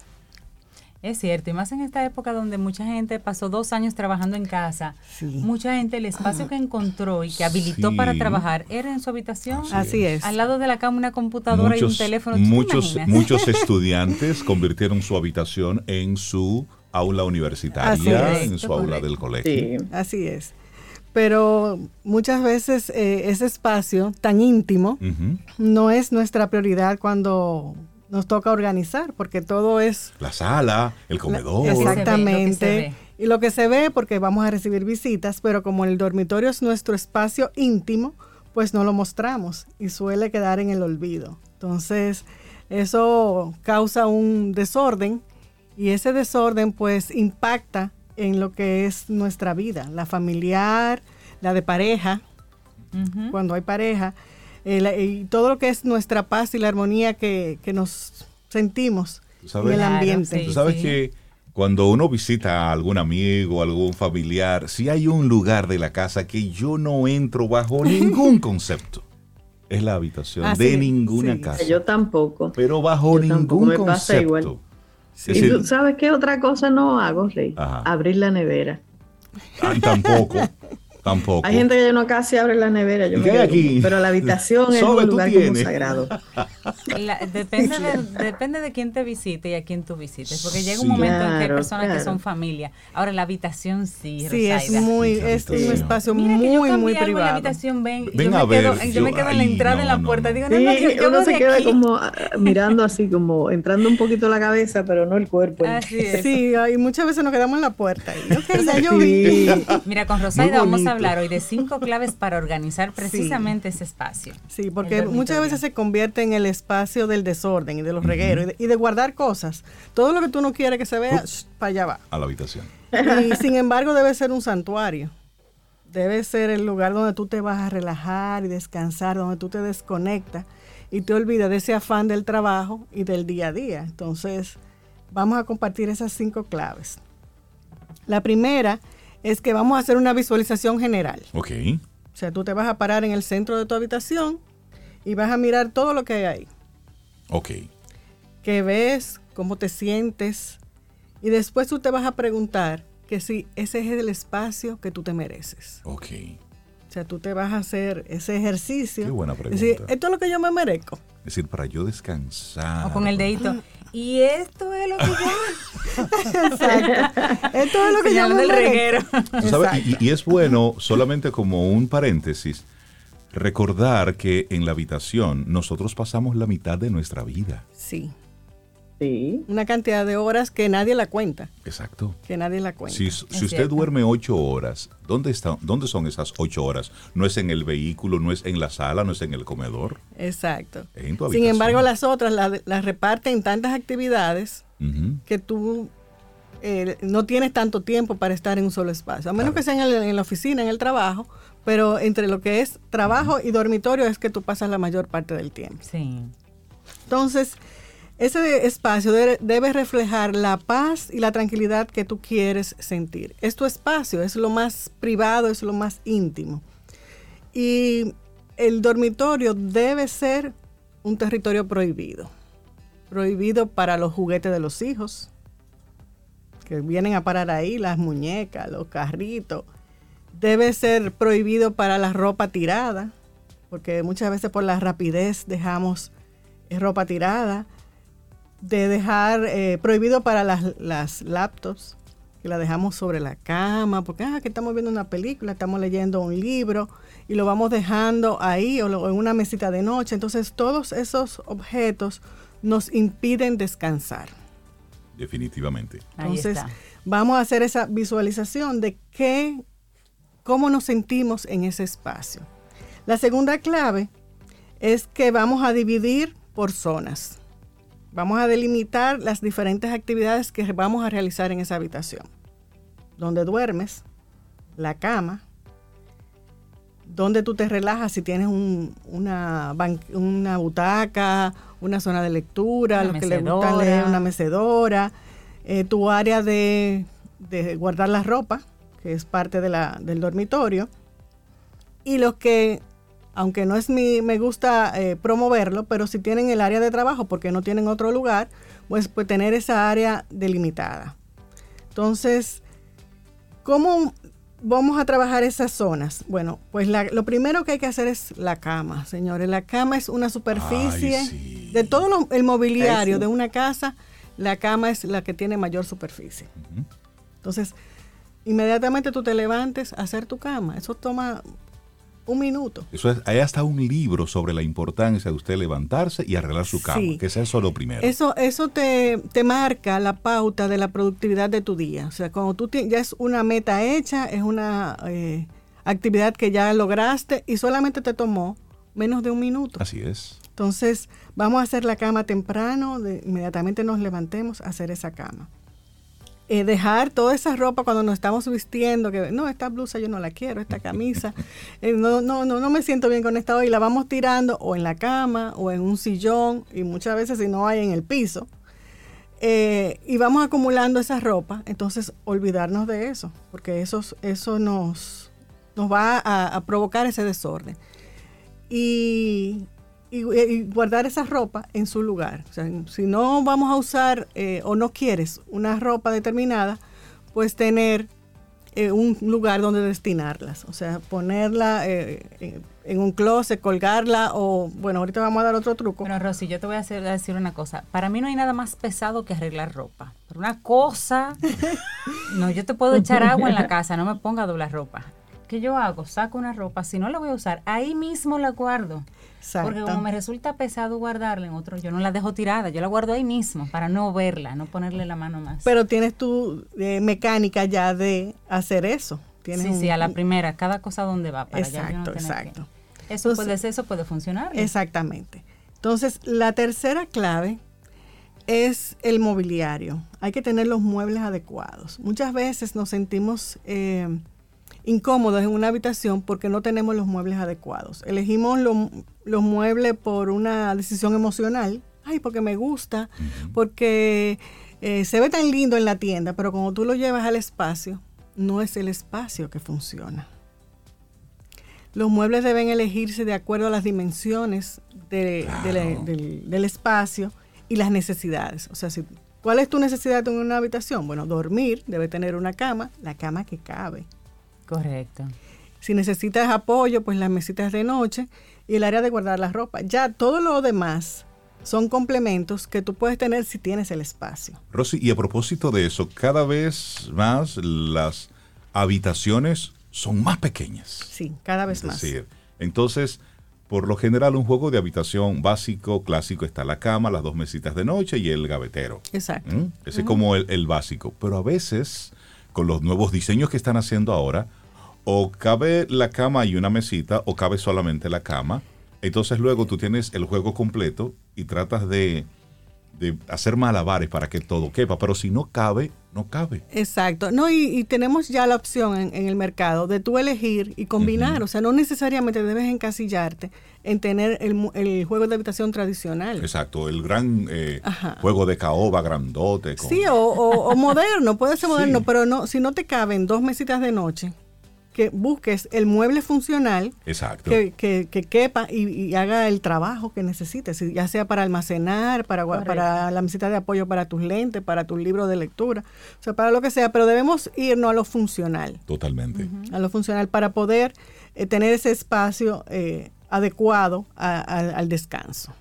Es cierto, y más en esta época donde mucha gente pasó dos años trabajando en casa. Sí. Mucha gente el espacio que encontró y que habilitó Sí. para trabajar era en su habitación. Así Así es. Al lado de la cama una computadora y un teléfono. ¿Tú te muchos, muchos estudiantes convirtieron su habitación en su aula Así universitaria, es. en su aula del colegio. Sí. Así es. Pero muchas veces eh, ese espacio tan íntimo no es nuestra prioridad cuando nos toca organizar, porque todo es La sala, el comedor. Exactamente. Lo Y lo que se ve, porque vamos a recibir visitas, pero como el dormitorio es nuestro espacio íntimo, pues no lo mostramos y suele quedar en el olvido. Entonces, eso causa un desorden y ese desorden pues impacta en lo que es nuestra vida, la familiar, la de pareja, Ujú. cuando hay pareja, eh, la- y todo lo que es nuestra paz y la armonía que, que nos sentimos en sabes, el Claro, ambiente. sí. tú sabes que cuando uno visita a algún amigo, algún familiar, si hay un lugar de la casa que yo no entro bajo ningún concepto, es la habitación Ah, de sí, ninguna sí. casa. Yo tampoco. pero bajo yo tampoco, ningún me pasa concepto. igual. ¿Y tú sabes qué otra cosa no hago, Rey? Ajá. Abrir la nevera. ay, tampoco, tampoco. Hay gente que ya no casi abre la nevera. Yo ¿Y me qué hay quedo aquí? pero la habitación es un lugar como sagrado. La- depende, de, depende de quién te visite y a quién tú visites, porque llega un Sí. momento en que hay Claro, personas que son familia. Ahora la habitación sí, Sí, es Rosaida. muy, Sí, la es un espacio Mira que yo muy, muy algo en la privado. habitación, ven, Ven yo, a me quedo, ver, yo me yo- quedo en la entrada en la no, no, puerta, no. digo, no, Sí, no, yo, yo uno voy se queda aquí. como ah, mirando así, como entrando un poquito la cabeza, pero no el cuerpo. Así es. Sí, y muchas veces nos quedamos en la puerta. Y, ya yo vi. Mira, con Rosaida vamos a hablar hoy de cinco claves para organizar precisamente ese espacio. Sí, porque muchas veces se convierte en el espacio del desorden y de los regueros y, de, y de guardar cosas. Todo lo que tú no quieres que se vea, para allá va. a la habitación. Y sin embargo debe ser un santuario. Debe ser el lugar donde tú te vas a relajar y descansar, donde tú te desconectas y te olvidas de ese afán del trabajo y del día a día. Entonces, vamos a compartir esas cinco claves. La primera es que vamos a hacer una visualización general. Ok. O sea, tú te vas a parar en el centro de tu habitación y vas a mirar todo lo que hay ahí. Ok. ¿Qué ves? ¿Cómo te sientes? Y después tú te vas a preguntar que si ese es el espacio que tú te mereces. Ok. O sea, tú te vas a hacer ese ejercicio. Qué buena Decir, pregunta. esto es lo que yo me merezco. Es decir, para yo descansar. O con el dedito. Y esto es lo que yo... Exacto. esto es lo que yo Señalando me el merezco. reguero. Sabes, y es bueno, solamente como un paréntesis, recordar que en la habitación nosotros pasamos la mitad de nuestra vida. Sí. Sí. Una cantidad de horas que nadie la cuenta. Exacto. Que nadie la cuenta. Si, si usted cierto. duerme ocho horas, ¿dónde, está, ¿dónde son esas ocho horas? No es en el vehículo, no es en la sala, no es en el comedor. Exacto. Es en tu Sin embargo, las otras las las reparten en tantas actividades que tú eh, no tienes tanto tiempo para estar en un solo espacio. A menos Claro. que sea en, el- en la oficina, en el trabajo, pero entre lo que es trabajo y dormitorio es que tú pasas la mayor parte del tiempo. Sí. Entonces, ese espacio debe, reflejar la paz y la tranquilidad que tú quieres sentir. Es tu espacio, es lo más privado, es lo más íntimo. Y el dormitorio debe ser un territorio prohibido. Prohibido para los juguetes de los hijos, que vienen a parar ahí, las muñecas, los carritos. Debe ser prohibido para la ropa tirada, porque muchas veces por la rapidez dejamos ropa tirada de dejar eh, prohibido para las, las, laptops, que la dejamos sobre la cama, porque ah, que estamos viendo una película, estamos leyendo un libro y lo vamos dejando ahí o, en una mesita de noche. Entonces todos esos objetos nos impiden descansar. Definitivamente. Entonces vamos a hacer esa visualización de qué, cómo nos sentimos en ese espacio. La segunda clave es que vamos a dividir por zonas. Vamos a delimitar las diferentes actividades que vamos a realizar en esa habitación. Donde duermes, la cama, donde tú te relajas si tienes una, una butaca, una zona de lectura, los que les gusta leer, una mecedora, eh, tu área de, guardar la ropa, que es parte de la, del dormitorio, y los que aunque no es mi, me gusta eh, promoverlo, pero si tienen el área de trabajo porque no tienen otro lugar, pues, pues tener esa área delimitada. Entonces, ¿cómo vamos a trabajar esas zonas? Bueno, pues lo primero que hay que hacer es la cama, señores. La cama es una superficie de todo el mobiliario de una casa. La cama es la que tiene mayor superficie. Entonces, inmediatamente tú te levantes a hacer tu cama. Eso toma un minuto. Eso es, hay hasta un libro sobre la importancia de usted levantarse y arreglar su cama, que es eso lo primero. Eso, eso te, te, marca la pauta de la productividad de tu día. O sea, cuando tú ya es una meta hecha, es una eh, actividad que ya lograste y solamente te tomó menos de un minuto. Así es. Entonces, vamos a hacer la cama temprano, de, inmediatamente nos levantemos a hacer esa cama. Eh, dejar toda esa ropa cuando nos estamos vistiendo, que no, esta blusa yo no la quiero, esta camisa, eh, no, no, no, no me siento bien con esta hoy, la vamos tirando o en la cama o en un sillón y muchas veces si no hay en el piso. Eh, y vamos acumulando esa ropa, entonces olvidarnos de eso, porque eso, eso nos, nos va a, a provocar ese desorden. Y y, guardar esa ropa en su lugar. O sea, si no vamos a usar eh, o no quieres una ropa determinada, pues tener eh, un lugar donde destinarlas. O sea, ponerla eh, en un closet, colgarla o, bueno, ahorita vamos a dar otro truco. Bueno, Rosy, yo te voy a, hacer, decir una cosa. Para mí no hay nada más pesado que arreglar ropa. Pero una cosa, no, yo te puedo echar agua en la casa, no me ponga a doblar ropa. ¿Qué yo hago? Saco una ropa, si no la voy a usar, ahí mismo la guardo. Porque como me resulta pesado guardarla en otro, yo no la dejo tirada, yo la guardo ahí mismo para no verla, no ponerle la mano más. Pero tienes tu eh, mecánica ya de hacer eso. sí, sí, a la primera, cada cosa donde va para exacto, exacto. Eso puede ser, eso puede funcionar. Exactamente. Entonces, la tercera clave es el mobiliario. Hay que tener los muebles adecuados. Muchas veces nos sentimos eh, incómodos en una habitación porque no tenemos los muebles adecuados. Elegimos los muebles por una decisión emocional, ay, porque me gusta, porque eh, se ve tan lindo en la tienda, pero cuando tú lo llevas al espacio, no es el espacio que funciona. Los muebles deben elegirse de acuerdo a las dimensiones del, del, espacio y las necesidades. O sea, si, ¿cuál es tu necesidad en una habitación? Bueno, dormir, debe tener una cama, la cama que cabe. Correcto. Si necesitas apoyo, pues las mesitas de noche y el área de guardar la ropa. Ya todo lo demás son complementos que tú puedes tener si tienes el espacio. Rosy, y a propósito de eso, cada vez más las habitaciones son más pequeñas. Sí, cada vez más. entonces, por lo general, un juego de habitación básico, clásico, está la cama, las dos mesitas de noche y el gavetero. Exacto. ¿Mm? Ese es como el, el básico. Pero a veces con los nuevos diseños que están haciendo ahora, o cabe la cama y una mesita, o cabe solamente la cama. Entonces luego tú tienes el juego completo y tratas de de hacer malabares para que todo quepa, pero si no cabe, no cabe. Exacto. No, y, tenemos ya la opción en, el mercado de tú elegir y combinar. O sea, no necesariamente debes encasillarte en tener el, juego de habitación tradicional. Exacto, el gran eh, juego de caoba grandote. Sí, o, moderno, puede ser moderno, pero no si no te caben dos mesitas de noche que busques el mueble funcional Exacto. Que, que, quepa y, haga el trabajo que necesites, ya sea para almacenar, para, para la mesita de apoyo para tus lentes, para tus libros de lectura, o sea, para lo que sea, pero debemos irnos a lo funcional. Totalmente. A lo funcional para poder eh, tener ese espacio eh, adecuado al descanso.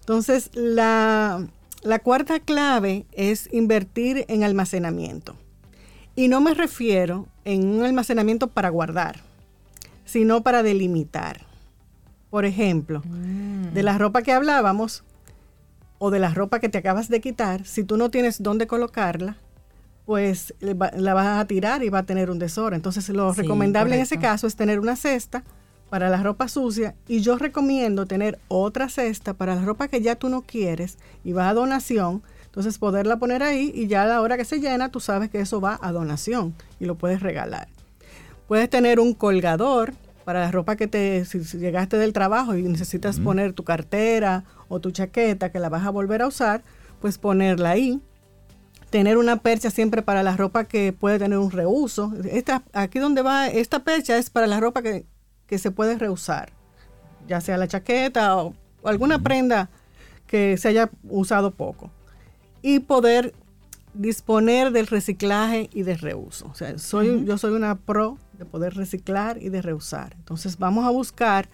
Entonces, la, la cuarta clave es invertir en almacenamiento. Y no me refiero en un almacenamiento para guardar, sino para delimitar. Por ejemplo, de la ropa que hablábamos o de la ropa que te acabas de quitar, si tú no tienes dónde colocarla, pues la vas a tirar y va a tener un desorden. Entonces, lo recomendable en ese caso es tener una cesta para la ropa sucia y yo recomiendo tener otra cesta para la ropa que ya tú no quieres y va a donación entonces poderla poner ahí y ya a la hora que se llena tú sabes que eso va a donación y lo puedes regalar. Puedes tener un colgador para la ropa que te, si, llegaste del trabajo y necesitas poner tu cartera o tu chaqueta que la vas a volver a usar, pues ponerla ahí. Tener una percha siempre para la ropa que puede tener un reuso. Esta, aquí donde va, esta percha es para la ropa que, que se puede reusar, ya sea la chaqueta o alguna prenda que se haya usado poco y poder disponer del reciclaje y de reuso. O sea, soy, yo soy una pro de poder reciclar y de reusar. Entonces vamos a buscar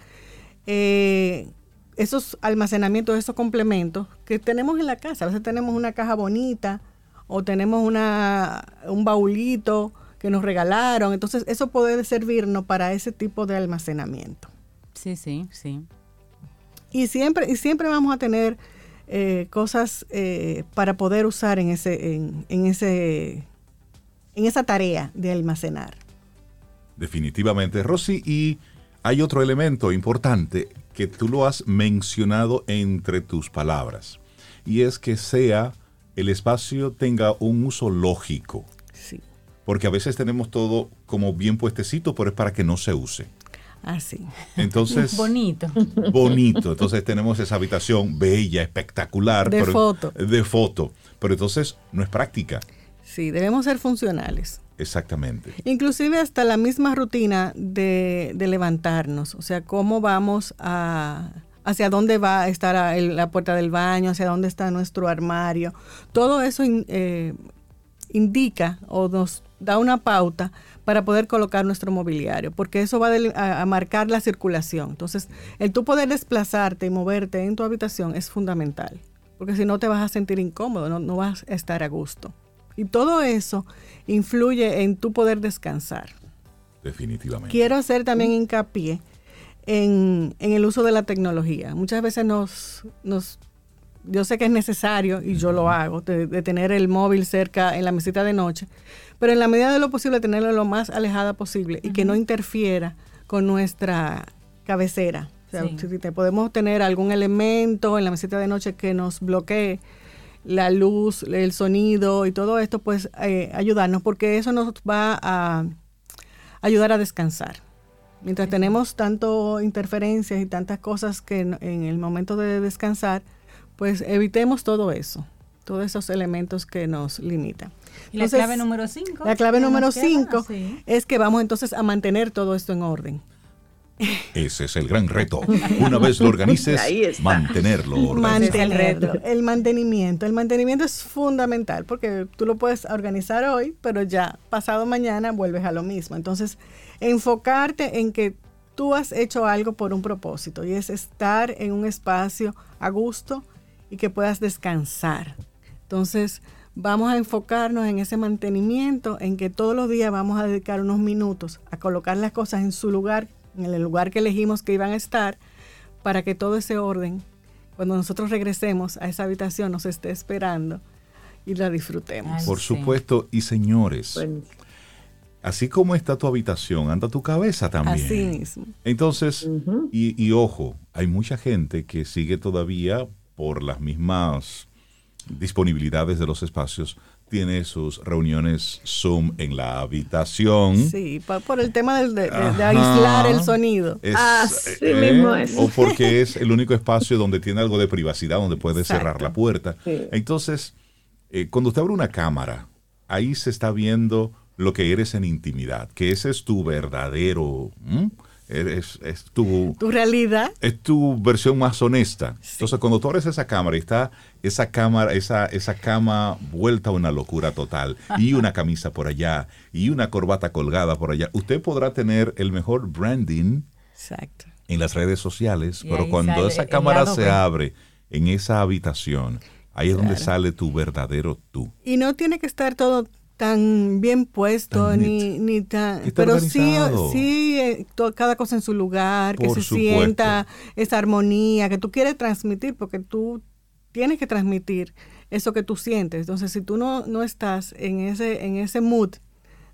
eh, esos almacenamientos, esos complementos que tenemos en la casa. A veces tenemos una caja bonita o tenemos una, un baulito que nos regalaron. Entonces eso puede servirnos para ese tipo de almacenamiento. Sí, sí, sí. Y siempre, y siempre vamos a tener eh, cosas eh, para poder usar en ese, en, ese, en esa tarea de almacenar. Definitivamente, Rosy, y hay otro elemento importante que tú lo has mencionado entre tus palabras, y es que sea el espacio tenga un uso lógico. Sí. Porque a veces tenemos todo como bien puestecito, pero es para que no se use. Así. Entonces. bonito. Bonito. Entonces tenemos esa habitación bella, espectacular. De foto. De foto. Pero entonces no es práctica. Sí, debemos ser funcionales. Exactamente. Inclusive hasta la misma rutina de, levantarnos. O sea, cómo vamos a hacia dónde va a estar la puerta del baño, hacia dónde está nuestro armario. Todo eso eh, indica o nos da una pauta para poder colocar nuestro mobiliario, porque eso va a, marcar la circulación. Entonces, el tú poder desplazarte y moverte en tu habitación es fundamental, porque si no te vas a sentir incómodo, no, no vas a estar a gusto. Y todo eso influye en tu poder descansar. Definitivamente. Quiero hacer también hincapié en, en, el uso de la tecnología. Muchas veces nos, nos yo sé que es necesario, y yo lo hago, de, tener el móvil cerca en la mesita de noche, pero en la medida de lo posible tenerlo lo más alejada posible y que no interfiera con nuestra cabecera. O sea, si te podemos tener algún elemento en la mesita de noche que nos bloquee la luz, el sonido y todo esto, pues eh, ayudarnos, porque eso nos va a ayudar a descansar. Mientras tenemos tanto interferencias y tantas cosas que en el momento de descansar, pues evitemos todo eso, todos esos elementos que nos limitan. ¿Y la clave número 5? La clave número 5 es que vamos entonces a mantener todo esto en orden. Ese es el gran reto. Una vez lo organices, mantenerlo. Mantenerlo. El mantenimiento. El mantenimiento es fundamental porque tú lo puedes organizar hoy, pero ya pasado mañana vuelves a lo mismo. Entonces, enfocarte en que tú has hecho algo por un propósito y es estar en un espacio a gusto, y que puedas descansar. Entonces, vamos a enfocarnos en ese mantenimiento, en que todos los días vamos a dedicar unos minutos a colocar las cosas en su lugar, en el lugar que elegimos que iban a estar, para que todo ese orden, cuando nosotros regresemos a esa habitación, nos esté esperando y la disfrutemos. Por supuesto, y señores, así como está tu habitación, anda tu cabeza también. Así mismo. Entonces, y, y ojo, hay mucha gente que sigue todavía por las mismas disponibilidades de los espacios, tiene sus reuniones Zoom en la habitación. Sí, por, el tema de, aislar el sonido. Así eh, mismo es. O porque es el único espacio donde tiene algo de privacidad, donde puede cerrar la puerta. Entonces, eh, cuando usted abre una cámara, ahí se está viendo lo que eres en intimidad, que ese es tu verdadero... Es, es, tu, tu realidad. Es tu versión más honesta. Entonces, cuando tú abres esa cámara y está esa cámara, esa, esa cama vuelta a una locura total, y una camisa por allá, y una corbata colgada por allá, usted podrá tener el mejor branding en las redes sociales, pero cuando esa cámara se abre en esa habitación, ahí es donde sale tu verdadero tú. Y no tiene que estar todo tan bien puesto ni, ni tan pero sí sí eh, cada cosa en su lugar que se sienta esa armonía que tú quieres transmitir porque tú tienes que transmitir eso que tú sientes. Entonces si tú no, no estás en ese en ese mood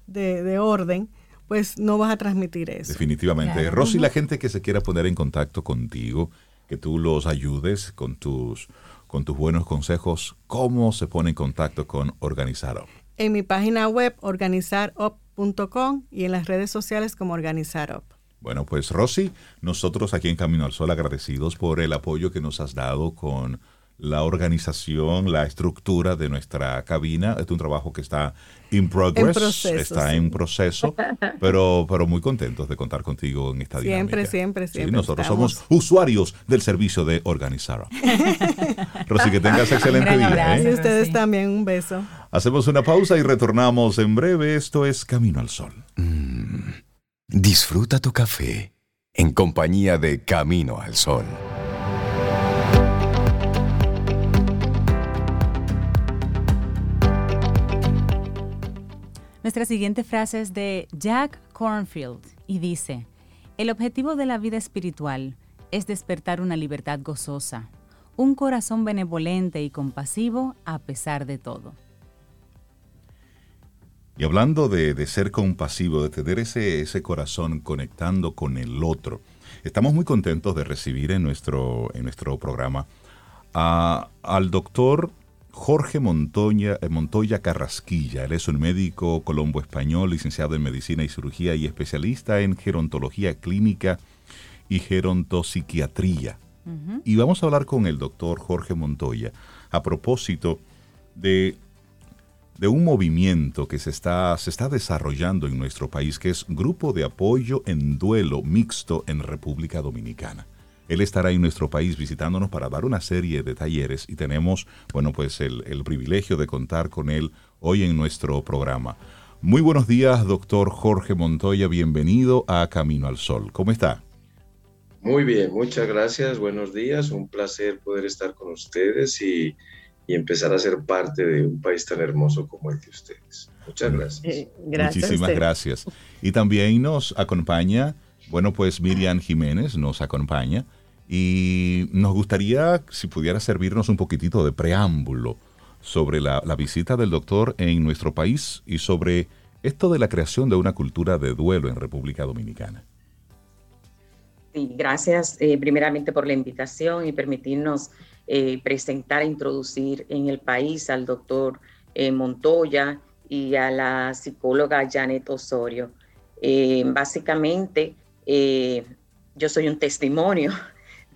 de, orden pues no vas a transmitir eso. Definitivamente. Rosy la gente que se quiera poner en contacto contigo que tú los ayudes con tus con tus buenos consejos cómo se pone en contacto con Organizado en mi página web organizarup.com y en las redes sociales como Organizarup. Bueno, pues Rosy, nosotros aquí en Camino al Sol agradecidos por el apoyo que nos has dado con la organización, la estructura de nuestra cabina. Es un trabajo que está in progress, está en proceso, pero, pero muy contentos de contar contigo en esta siempre, Siempre, siempre, nosotros somos usuarios del servicio de Organizar. Rosy, que tengas excelente día. ¿eh? ustedes también, un beso. Hacemos una pausa y retornamos en breve. Esto es Camino al Sol. Mm, disfruta tu café en compañía de Camino al Sol. Nuestra siguiente frase es de Jack Cornfield y dice, el objetivo de la vida espiritual es despertar una libertad gozosa, un corazón benevolente y compasivo a pesar de todo. Y hablando de, ser compasivo, de tener ese, ese corazón conectando con el otro, estamos muy contentos de recibir en nuestro, en nuestro programa al doctor Jorge Montoya, eh, Montoya Carrasquilla. Él es un médico colombo español, licenciado en medicina y cirugía y especialista en gerontología clínica y gerontopsiquiatría. Y vamos a hablar con el doctor Jorge Montoya a propósito de, de un movimiento que se está, se está desarrollando en nuestro país, que es Grupo de Apoyo en Duelo Mixto en República Dominicana. Él estará en nuestro país visitándonos para dar una serie de talleres y tenemos, bueno, pues el, privilegio de contar con él hoy en nuestro programa. Muy buenos días, doctor Jorge Montoya. Bienvenido a Camino al Sol. ¿Cómo está? Muy bien, muchas gracias. Buenos días. Un placer poder estar con ustedes y, empezar a ser parte de un país tan hermoso como el de ustedes. Muchas gracias. Eh, Muchísimas gracias. Y también nos acompaña, bueno, pues Miriam Jiménez nos acompaña. Y nos gustaría, si pudiera servirnos un poquitito de preámbulo sobre la, visita del doctor en nuestro país y sobre esto de la creación de una cultura de duelo en República Dominicana. Sí, gracias eh, primeramente por la invitación y permitirnos eh, presentar e introducir en el país al doctor eh, Montoya y a la psicóloga Janet Osorio. básicamente, yo soy un testimonio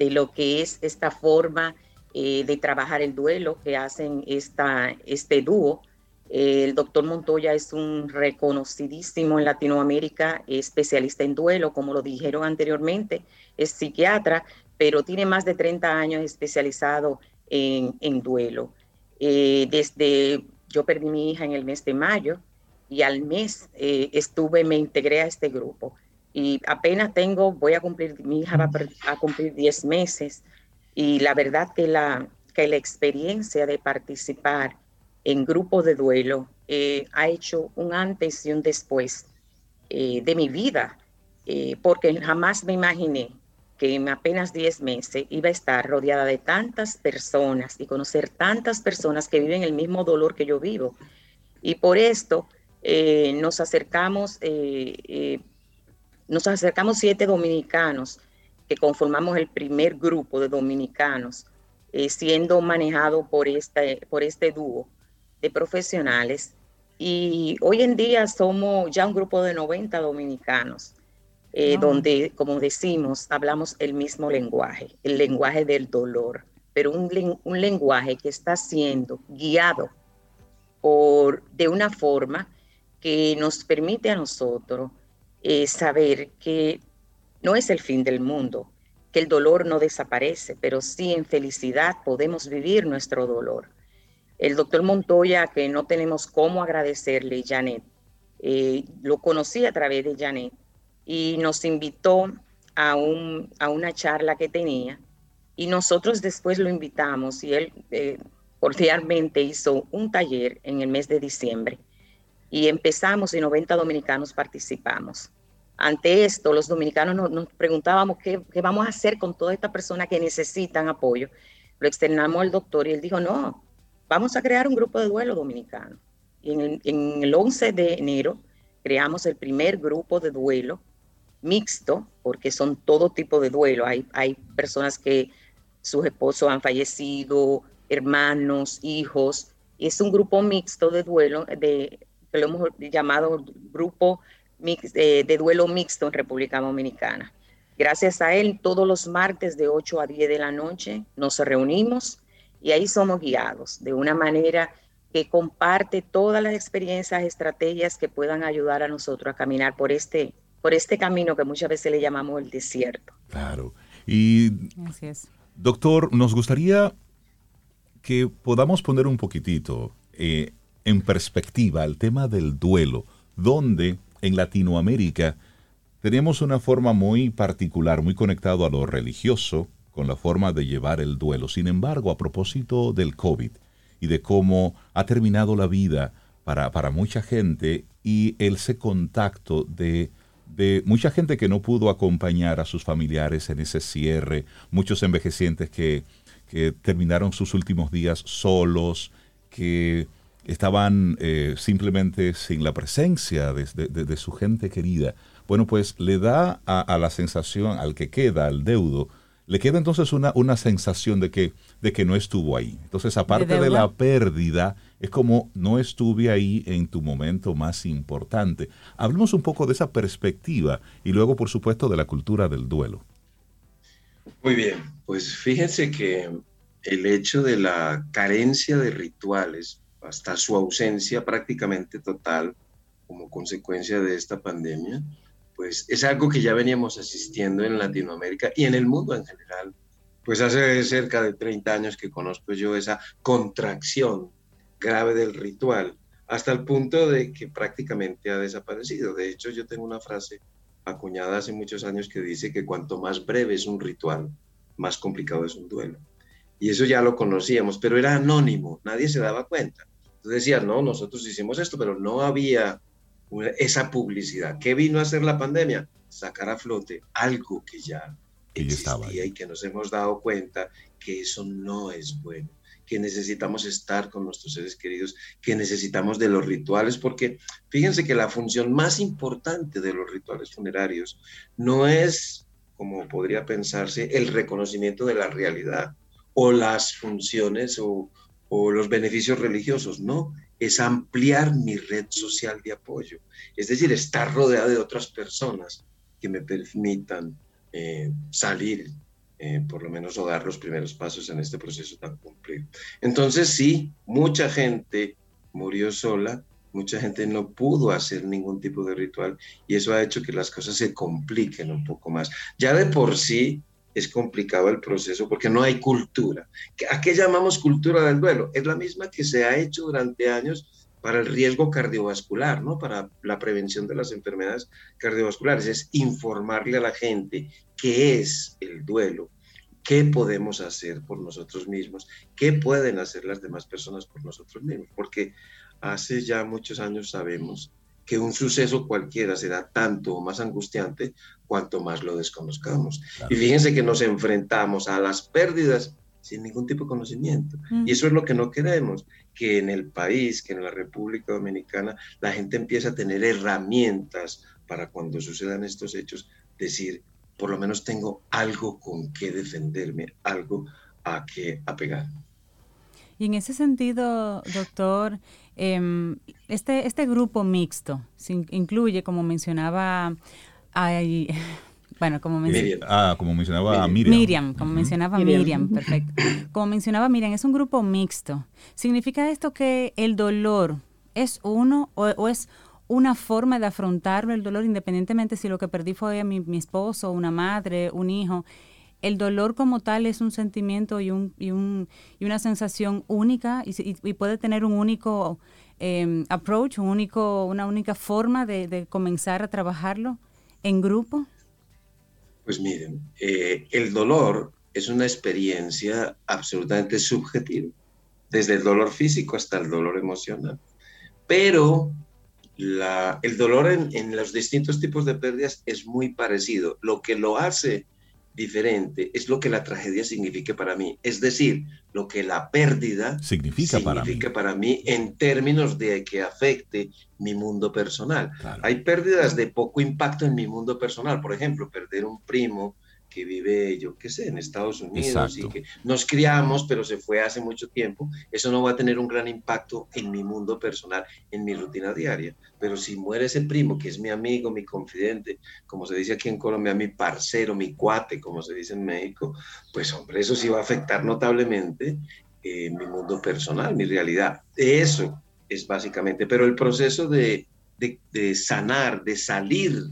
de lo que es esta forma eh, de trabajar el duelo que hacen esta, este dúo. el doctor Montoya es un reconocidísimo en Latinoamérica especialista en duelo, como lo dijeron anteriormente, es psiquiatra, pero tiene más de 30 años especializado en, en duelo. Eh, desde yo perdí mi hija en el mes de mayo y al mes eh, estuve, me integré a este grupo y apenas tengo, voy a cumplir, mi hija va a cumplir 10 meses y la verdad que la, que la experiencia de participar en grupos de duelo eh, ha hecho un antes y un después eh, de mi vida, eh, porque jamás me imaginé que en apenas 10 meses iba a estar rodeada de tantas personas y conocer tantas personas que viven el mismo dolor que yo vivo. Y por esto nos acercamos nos acercamos siete dominicanos que conformamos el primer grupo de dominicanos eh, siendo manejado por este, por este dúo de profesionales. Y hoy en día somos ya un grupo de 90 dominicanos, eh, donde, como decimos, hablamos el mismo lenguaje, el lenguaje del dolor, pero un, un lenguaje que está siendo guiado por, de una forma que nos permite a nosotros eh, saber que no es el fin del mundo, que el dolor no desaparece, pero sí en felicidad podemos vivir nuestro dolor. El doctor Montoya, que no tenemos cómo agradecerle, Janet, eh, lo conocí a través de Janet y nos invitó a, un, a una charla que tenía y nosotros después lo invitamos y él eh, cordialmente hizo un taller en el mes de diciembre y empezamos y 90 dominicanos participamos. Ante esto, los dominicanos nos, preguntábamos qué, qué, vamos a hacer con toda esta persona que necesitan apoyo. Lo externamos al doctor y él dijo, no, vamos a crear un grupo de duelo dominicano. Y en el, en el 11 de enero creamos el primer grupo de duelo mixto, porque son todo tipo de duelo. Hay, hay personas que sus esposos han fallecido, hermanos, hijos. Es un grupo mixto de duelo, de, que lo hemos llamado grupo eh, de duelo mixto en República Dominicana. Gracias a él, todos los martes de 8 a 10 de la noche nos reunimos y ahí somos guiados de una manera que comparte todas las experiencias, estrategias que puedan ayudar a nosotros a caminar por este, por este camino que muchas veces le llamamos el desierto. Claro. Y, doctor, nos gustaría que podamos poner un poquitito eh, en perspectiva el tema del duelo, donde en Latinoamérica tenemos una forma muy particular, muy conectado a lo religioso, con la forma de llevar el duelo. Sin embargo, a propósito del COVID y de cómo ha terminado la vida para, para mucha gente y ese contacto de, de mucha gente que no pudo acompañar a sus familiares en ese cierre, muchos envejecientes que que terminaron sus últimos días solos, que estaban eh, simplemente sin la presencia de, su gente querida. Bueno, pues le da a, la sensación, al que queda, al deudo, le queda entonces una, una sensación de que, de que no estuvo ahí. Entonces, aparte de, la pérdida, es como no estuve ahí en tu momento más importante. Hablemos un poco de esa perspectiva y luego, por supuesto, de la cultura del duelo. Muy bien, pues fíjense que el hecho de la carencia de rituales, hasta su ausencia prácticamente total como consecuencia de esta pandemia, pues es algo que ya veníamos asistiendo en Latinoamérica y en el mundo en general. Pues hace cerca de 30 años que conozco yo esa contracción grave del ritual, hasta el punto de que prácticamente ha desaparecido. De hecho, yo tengo una frase acuñada hace muchos años que dice que cuanto más breve es un ritual, más complicado es un duelo. Y eso ya lo conocíamos, pero era anónimo, nadie se daba cuenta. Entonces decían, no, nosotros hicimos esto, pero no había esa publicidad. ¿Qué vino a hacer la pandemia? Sacar a flote algo que ya existía y que nos hemos dado cuenta que eso no es bueno que necesitamos estar con nuestros seres queridos, que necesitamos de los rituales, porque fíjense que la función más importante de los rituales funerarios no es, como podría pensarse, el reconocimiento de la realidad o las funciones o, los beneficios religiosos, no, es ampliar mi red social de apoyo, es decir, estar rodeado de otras personas que me permitan eh, salir eh, por lo menos o dar los primeros pasos en este proceso tan complejo. Entonces sí, mucha gente murió sola, mucha gente no pudo hacer ningún tipo de ritual y eso ha hecho que las cosas se compliquen un poco más. Ya de por sí es complicado el proceso porque no hay cultura. ¿A qué llamamos cultura del duelo? Es la misma que se ha hecho durante años para el riesgo cardiovascular, ¿no? Para la prevención de las enfermedades cardiovasculares. Es informarle a la gente qué es el duelo, qué podemos hacer por nosotros mismos, qué pueden hacer las demás personas por nosotros mismos. Porque hace ya muchos años sabemos que un suceso cualquiera será tanto o más angustiante cuanto más lo desconozcamos. Y fíjense que nos enfrentamos a las pérdidas sin ningún tipo de conocimiento. Mm. Y eso es lo que no queremos, que en el país, que en la República Dominicana, la gente empiece a tener herramientas para cuando sucedan estos hechos, decir, por lo menos tengo algo con qué defenderme, algo a que a pegar. Y en ese sentido, doctor, em, este, este grupo mixto incluye, como mencionaba, hay, bueno, como, ah, como mencionaba Miriam. Miriam, como mencionaba Miriam. perfecto. Como mencionaba Miriam, es un grupo mixto. ¿Significa esto que el dolor es uno o, es una forma de afrontarlo, el dolor, independientemente si lo que perdí fue a mi, mi esposo, una madre, un hijo? el dolor como tal es un sentimiento y, un, y, un, y una sensación única y, puede tener un único em, approach, un único, una única forma de, comenzar a trabajarlo en grupo? Pues miren, eh, el dolor es una experiencia absolutamente subjetiva, desde el dolor físico hasta el dolor emocional. Pero el dolor en, en los distintos tipos de pérdidas es muy parecido. Lo que lo hace diferente es lo que la tragedia significa para mí. Es decir, lo que la pérdida significa, para, mí. para mí en términos de que afecte mi mundo personal. Hay pérdidas de poco impacto en mi mundo personal. Por ejemplo, perder un primo, que vive, yo qué sé, en Estados Unidos y que nos criamos, pero se fue hace mucho tiempo, eso no va a tener un gran impacto en mi mundo personal, en mi rutina diaria. Pero si muere ese primo, que es mi amigo, mi confidente, como se dice aquí en Colombia, mi parcero, mi cuate, como se dice en México, pues hombre, eso sí va a afectar notablemente eh, mi mundo personal, mi realidad. Eso es básicamente, pero el proceso de, de, de sanar, de salir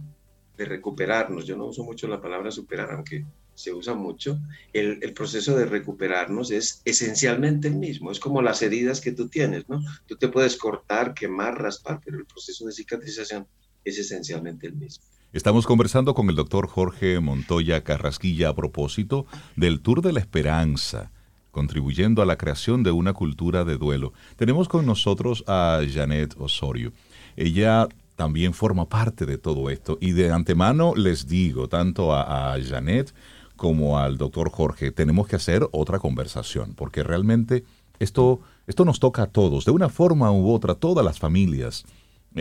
de recuperarnos. Yo no uso mucho la palabra superar, aunque se usa mucho. El, proceso de recuperarnos es esencialmente el mismo. Es como las heridas que tú tienes, ¿no? Tú te puedes cortar, quemar, raspar, pero el proceso de cicatrización es esencialmente el mismo. Estamos conversando con el doctor Jorge Montoya Carrasquilla a propósito del Tour de la Esperanza, contribuyendo a la creación de una cultura de duelo. Tenemos con nosotros a Janet Osorio. Ella también forma parte de todo esto. Y de antemano les digo, tanto a, Janet como al doctor Jorge, tenemos que hacer otra conversación, porque realmente esto, esto nos toca a todos, de una forma u otra, todas las familias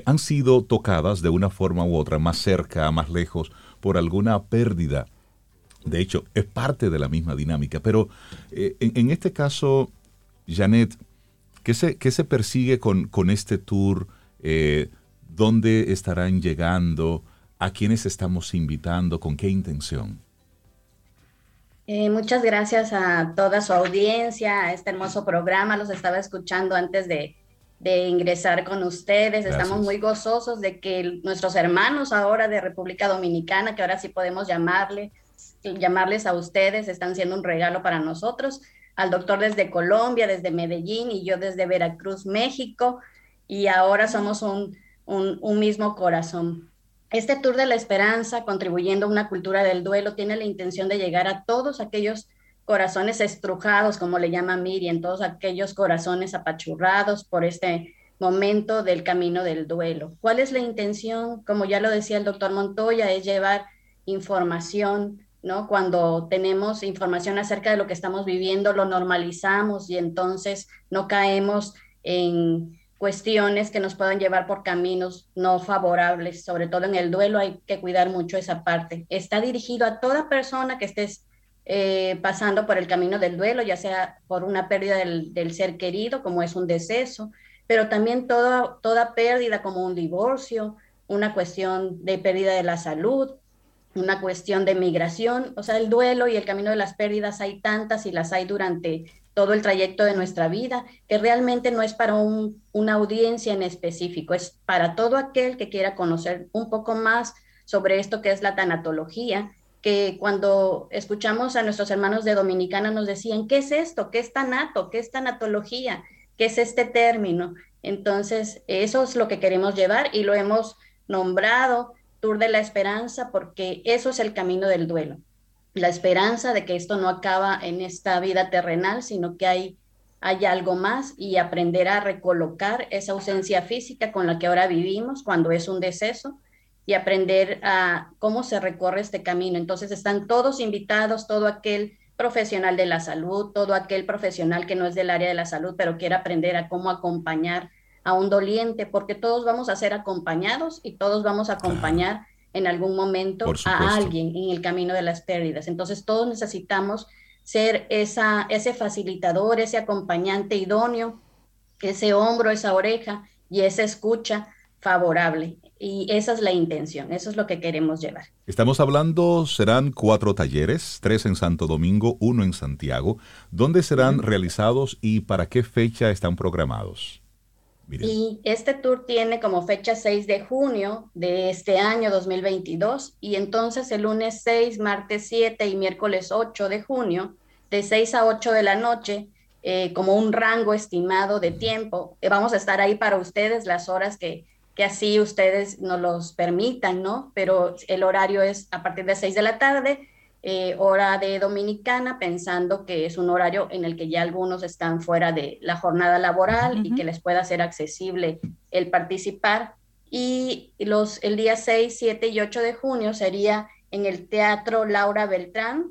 han sido tocadas de una forma u otra, más cerca, más lejos, por alguna pérdida. De hecho, es parte de la misma dinámica. Pero eh, en, este caso, Janet, ¿qué se, qué se persigue con, con este tour? Eh, ¿Dónde estarán llegando? ¿A quiénes estamos invitando? ¿Con qué intención? Eh, muchas gracias a toda su audiencia, a este hermoso programa. Los estaba escuchando antes de, ingresar con ustedes. Estamos muy gozosos de que nuestros hermanos ahora de República Dominicana, que ahora sí podemos llamarle, llamarles a ustedes, están siendo un regalo para nosotros. Al doctor desde Colombia, desde Medellín y yo desde Veracruz, México. Y ahora somos un, un, mismo corazón. Este Tour de la Esperanza, contribuyendo a una cultura del duelo, tiene la intención de llegar a todos aquellos corazones estrujados, como le llama Miriam, todos aquellos corazones apachurrados por este momento del camino del duelo. ¿Cuál es la intención? Como ya lo decía el doctor Montoya, es llevar información, ¿no? Cuando tenemos información acerca de lo que estamos viviendo, lo normalizamos y entonces no caemos en cuestiones que nos puedan llevar por caminos no favorables, sobre todo en el duelo hay que cuidar mucho esa parte. Está dirigido a toda persona que estés eh, pasando por el camino del duelo, ya sea por una pérdida del, ser querido, como es un deceso, pero también toda, toda pérdida como un divorcio, una cuestión de pérdida de la salud, una cuestión de migración, o sea, el duelo y el camino de las pérdidas hay tantas y las hay durante todo el trayecto de nuestra vida, que realmente no es para una audiencia en específico, es para todo aquel que quiera conocer un poco más sobre esto que es la tanatología, que cuando escuchamos a nuestros hermanos de Dominicana nos decían, ¿qué es esto? ¿Qué es tanato? ¿Qué es tanatología? ¿Qué es este término? Entonces, eso es lo que queremos llevar y lo hemos nombrado Tour de la Esperanza porque eso es el camino del duelo la esperanza de que esto no acaba en esta vida terrenal, sino que hay, hay algo más y aprender a recolocar esa ausencia física con la que ahora vivimos cuando es un deceso y aprender a cómo se recorre este camino. Entonces están todos invitados, todo aquel profesional de la salud, todo aquel profesional que no es del área de la salud, pero quiere aprender a cómo acompañar a un doliente, porque todos vamos a ser acompañados y todos vamos a acompañar en algún momento a alguien en el camino de las pérdidas. Entonces todos necesitamos ser esa, ese facilitador, ese acompañante idóneo, ese hombro, esa oreja y esa escucha favorable. Y esa es la intención, eso es lo que queremos llevar. Estamos hablando, serán cuatro talleres, tres en Santo Domingo, uno en Santiago. ¿Dónde serán realizados y para qué fecha están programados? Y este tour tiene como fecha 6 de junio de este año 2022 y entonces el lunes 6, martes 7 y miércoles 8 de junio de 6 a 8 de la noche eh, como un rango estimado de tiempo. Eh, vamos a estar ahí para ustedes las horas que, que así ustedes nos los permitan, ¿no? Pero el horario es a partir de 6 de la tarde eh, hora de dominicana, pensando que es un horario en el que ya algunos están fuera de la jornada laboral y que les pueda ser accesible el participar. Y los, el día 6, 7 y 8 de junio sería en el Teatro Laura Beltrán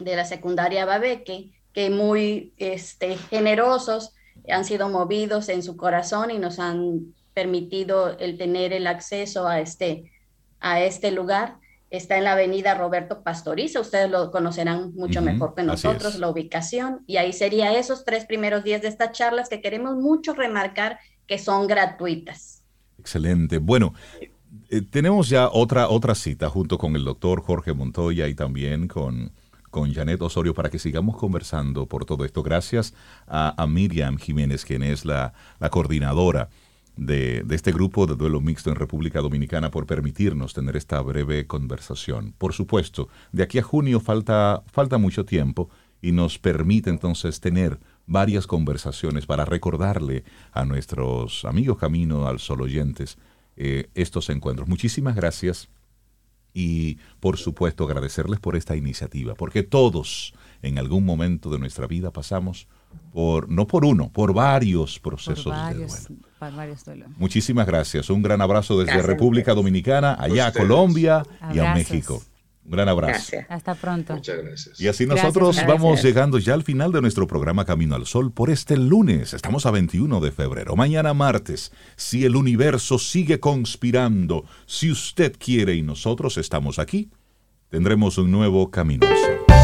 de la secundaria Babeque, que muy este, generosos han sido movidos en su corazón y nos han permitido el tener el acceso a este, a este lugar está en la avenida Roberto Pastoriza, ustedes lo conocerán mucho mejor que nosotros, la ubicación, y ahí sería esos tres primeros días de estas charlas que queremos mucho remarcar que son gratuitas. Excelente. Bueno, eh, tenemos ya otra, otra cita junto con el doctor Jorge Montoya y también con, con Janet Osorio para que sigamos conversando por todo esto. Gracias a, Miriam Jiménez, quien es la, la coordinadora de, este grupo de duelo mixto en República Dominicana por permitirnos tener esta breve conversación. Por supuesto, de aquí a junio falta, falta mucho tiempo y nos permite entonces tener varias conversaciones para recordarle a nuestros amigos Camino al Sol oyentes eh, estos encuentros. Muchísimas gracias y por supuesto agradecerles por esta iniciativa, porque todos en algún momento de nuestra vida pasamos por, no por uno, por varios procesos varios, de Muchísimas gracias. Un gran abrazo desde República Dominicana, allá a Colombia y a México. Un gran abrazo. Hasta pronto. Muchas gracias. Y así nosotros vamos llegando ya al final de nuestro programa Camino al Sol por este lunes. Estamos a 21 de febrero. Mañana martes, si el universo sigue conspirando, si usted quiere y nosotros estamos aquí, tendremos un nuevo Camino al Sol